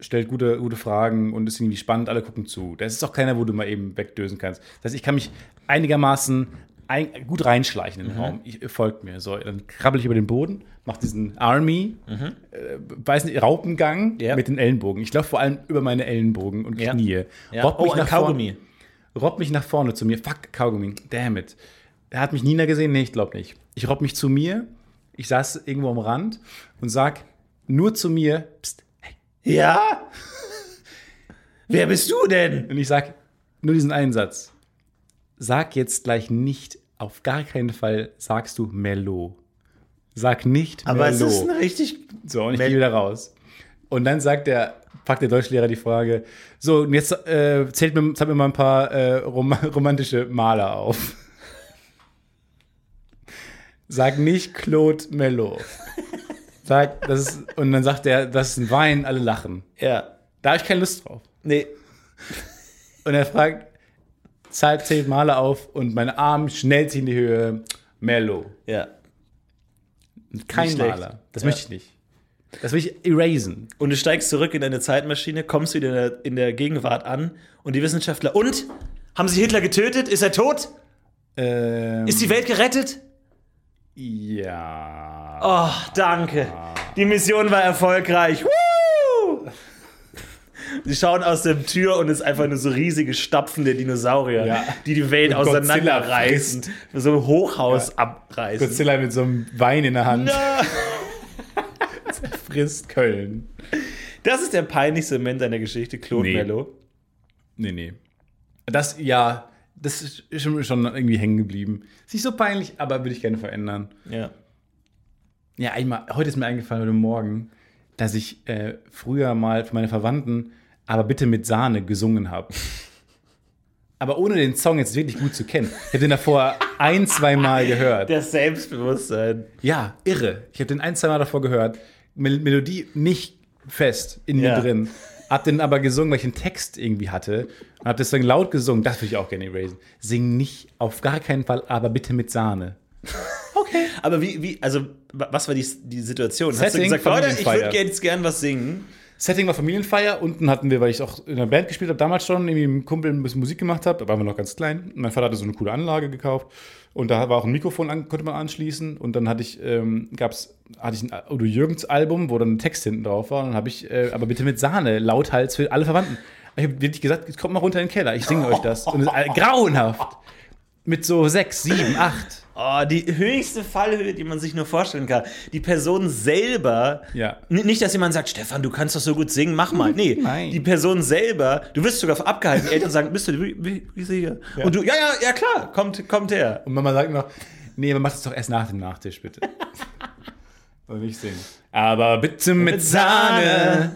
Stellt gute, gute Fragen und ist irgendwie spannend, alle gucken zu. Das ist auch keiner, wo du mal eben wegdösen kannst. Das heißt, ich kann mich einigermaßen ein, gut reinschleichen in den Raum. Ich, ihr folgt mir. So, dann krabbel ich über den Boden, mache diesen Army, äh, weiß nicht, Raupengang Ja. mit den Ellenbogen. Ich laufe vor allem über meine Ellenbogen und Ja. Knie. Ja. Robb Oh, mich ein nach vorne- Kaugummi. robb mich nach vorne zu mir. Fuck, Kaugummi. Damn it. Er hat mich Nina gesehen? Nee, ich glaube nicht. Ich robb mich zu mir. Ich saß irgendwo am Rand und sag nur zu mir, Psst. Ja? Wer bist du denn? Und ich sag nur diesen einen Satz. Sag jetzt gleich nicht, auf gar keinen Fall sagst du Mello. Sag nicht Aber es Mello. ist ein richtig. So, und ich Mel- gehe wieder raus. Und dann sagt der, packt der Deutschlehrer die Frage, so, und jetzt äh, zählt mir, zählt mir mal ein paar äh, rom romantische Maler auf. Sag nicht Claude Mello. Sag, das ist, und dann sagt er, das ist ein Wein, alle lachen. Ja. Da habe ich keine Lust drauf. Nee. Und er fragt, zahlt zehn Maler auf und mein Arm schnellt sich in die Höhe. Mello. Ja. Kein. Maler. Das Ja. möchte ich nicht. Das will ich erasen. Und du steigst zurück in deine Zeitmaschine, kommst wieder in der, in der Gegenwart an und die Wissenschaftler. Und? Haben sie Hitler getötet? Ist er tot? Ähm, Ist die Welt gerettet? Ja. Oh, danke. Die Mission war erfolgreich. Woo! Sie schauen aus der Tür und es ist einfach nur so riesige stapfende Dinosaurier, Ja. die die Welt Und Godzilla auseinanderreißen, so ein Hochhaus abreißen. Godzilla mit so einem Wein in der Hand Ja. frisst Köln. Das ist der peinlichste Moment einer Geschichte, Claude Nee. Mello. Nee, nee. Das, ja, das ist schon, schon irgendwie hängen geblieben. Ist nicht so peinlich, aber würde ich gerne verändern. Ja. Ja, einmal, heute ist mir eingefallen, heute Morgen, dass ich äh, früher mal für meine Verwandten aber bitte mit Sahne gesungen habe. Aber ohne den Song jetzt wirklich gut zu kennen. Ich habe den davor ein, zwei Mal gehört. Das Selbstbewusstsein. Ja, irre. Ich habe den ein, zwei Mal davor gehört. Mel Melodie nicht fest in Ja. mir drin. Hab den aber gesungen, weil ich einen Text irgendwie hatte. Und hab das dann laut gesungen. Das würde ich auch gerne erasen. Sing nicht, auf gar keinen Fall, aber bitte mit Sahne. okay. Aber wie, wie, also, wa- was war die, die Situation? Hast du Setting, gesagt, Leute, ich würde jetzt gern was singen? Setting war Familienfeier. Unten hatten wir, weil ich auch in der Band gespielt habe, damals schon, irgendwie mit einem Kumpel ein bisschen Musik gemacht habe. Da waren wir noch ganz klein. Mein Vater hatte so eine coole Anlage gekauft. Und da war auch ein Mikrofon, an, konnte man anschließen. Und dann hatte ich, ähm, gab's, hatte ich ein Udo Jürgens Album, wo dann ein Text hinten drauf war. Und dann habe ich, äh, aber bitte mit Sahne, lauthals für alle Verwandten. Ich habe wirklich gesagt, kommt mal runter in den Keller, ich singe euch das. Und es ist äh, grauenhaft. Mit so sechs, sieben, acht. Oh, die höchste Fallhöhe, die man sich nur vorstellen kann. Die Person selber. Ja. Nicht, dass jemand sagt, Stefan, du kannst doch so gut singen, mach mal. Nee, Nein. die Person selber, du wirst sogar abgehalten. Die Eltern sagen, bist du sicher? Und du, ja, ja, ja, klar, kommt, kommt her. Und Mama sagt noch, nee, man macht es doch erst nach dem Nachtisch, bitte. Und nicht singen. Aber bitte mit Sahne.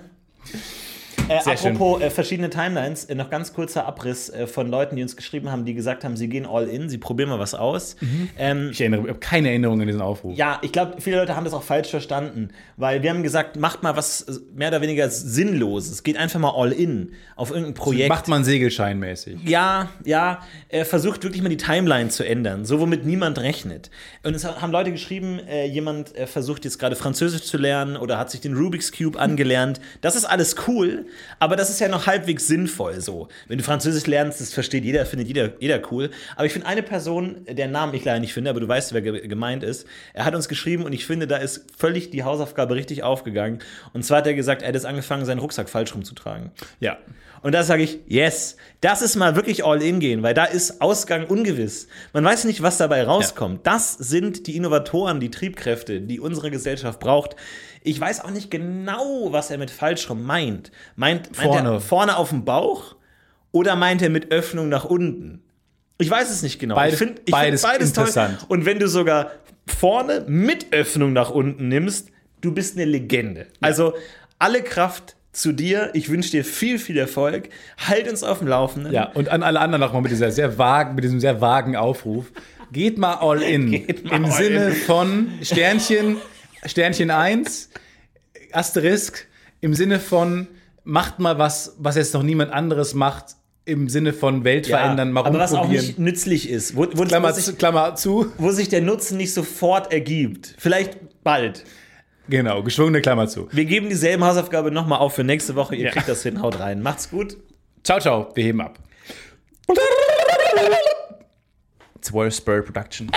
Äh, Sehr schön. apropos äh, verschiedene Timelines, äh, noch ganz kurzer Abriss äh, von Leuten, die uns geschrieben haben, die gesagt haben, sie gehen all in, sie probieren mal was aus. Ähm, Ich erinnere, ich habe keine Erinnerung an diesen Aufruf. Ja, ich glaube, viele Leute haben das auch falsch verstanden, weil wir haben gesagt, macht mal was äh, mehr oder weniger Sinnloses. Geht einfach mal all in auf irgendein Projekt. Macht man Segelscheinmäßig. ja, ja, äh, versucht wirklich mal die Timeline zu ändern, so womit niemand rechnet. Und es haben Leute geschrieben, jemand versucht jetzt gerade Französisch zu lernen oder hat sich den Rubik's Cube angelernt. Das ist alles cool, aber das ist ja noch halbwegs sinnvoll so. Wenn du Französisch lernst, das versteht jeder, findet jeder, jeder cool. Aber ich finde eine Person, deren Namen ich leider nicht finde, aber du weißt, wer ge gemeint ist, er hat uns geschrieben und ich finde, da ist völlig die Hausaufgabe richtig aufgegangen. Und zwar hat er gesagt, er hat jetzt angefangen, seinen Rucksack falsch rumzutragen. Ja. Und da sage ich, yes, das ist mal wirklich all in gehen, weil da ist Ausgang ungewiss. Man weiß nicht, was dabei rauskommt. Das sind die Innovatoren, die Triebkräfte, die unsere Gesellschaft braucht. Ich weiß auch nicht genau, was er mit falsch rum meint. Meint, meint Vorne. er vorne auf dem Bauch oder meint er mit Öffnung nach unten? Ich weiß es nicht genau. Beides- ich finde ich beides find beides interessant. toll. Und wenn du sogar vorne mit Öffnung nach unten nimmst, du bist eine Legende. Also alle Kraft zu dir. Ich wünsche dir viel, viel Erfolg. Halt uns auf dem Laufenden. Ja, und an alle anderen nochmal mit, dieser sehr vagen, mit diesem sehr vagen Aufruf. Geht mal all in. Geht mal Im all Sinne in. von Sternchen, Sternchen 1, Asterisk, im Sinne von macht mal was, was jetzt noch niemand anderes macht, im Sinne von Welt Ja, verändern, mal aber was auch rumprobieren. nicht nützlich ist, wo, wo, Klammer, sich, Klammer zu. wo sich der Nutzen nicht sofort ergibt. Vielleicht bald. Genau, geschwungene Klammer zu. Wir geben dieselbe Hausaufgabe nochmal auf für nächste Woche. Ihr Ja. kriegt das hin. Haut rein. Macht's gut. Ciao, ciao, wir heben ab. It's World Spur Production.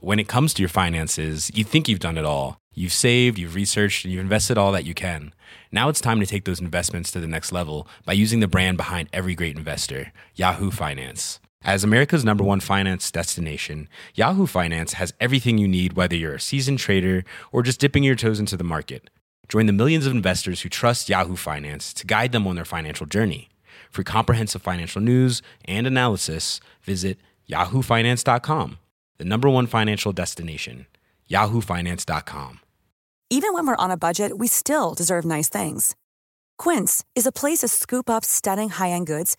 when it comes to your finances, you think you've done it all. You've saved, you've researched, and you've invested all that you can. Now it's time to take those investments to the next level by using the brand behind every great investor, Yahoo Finance. As America's number one finance destination, Yahoo Finance has everything you need, whether you're a seasoned trader or just dipping your toes into the market. Join the millions of investors who trust Yahoo Finance to guide them on their financial journey. For comprehensive financial news and analysis, visit yahoofinance.com, the number one financial destination, yahoofinance.com. Even when we're on a budget, we still deserve nice things. Quince is a place to scoop up stunning high-end goods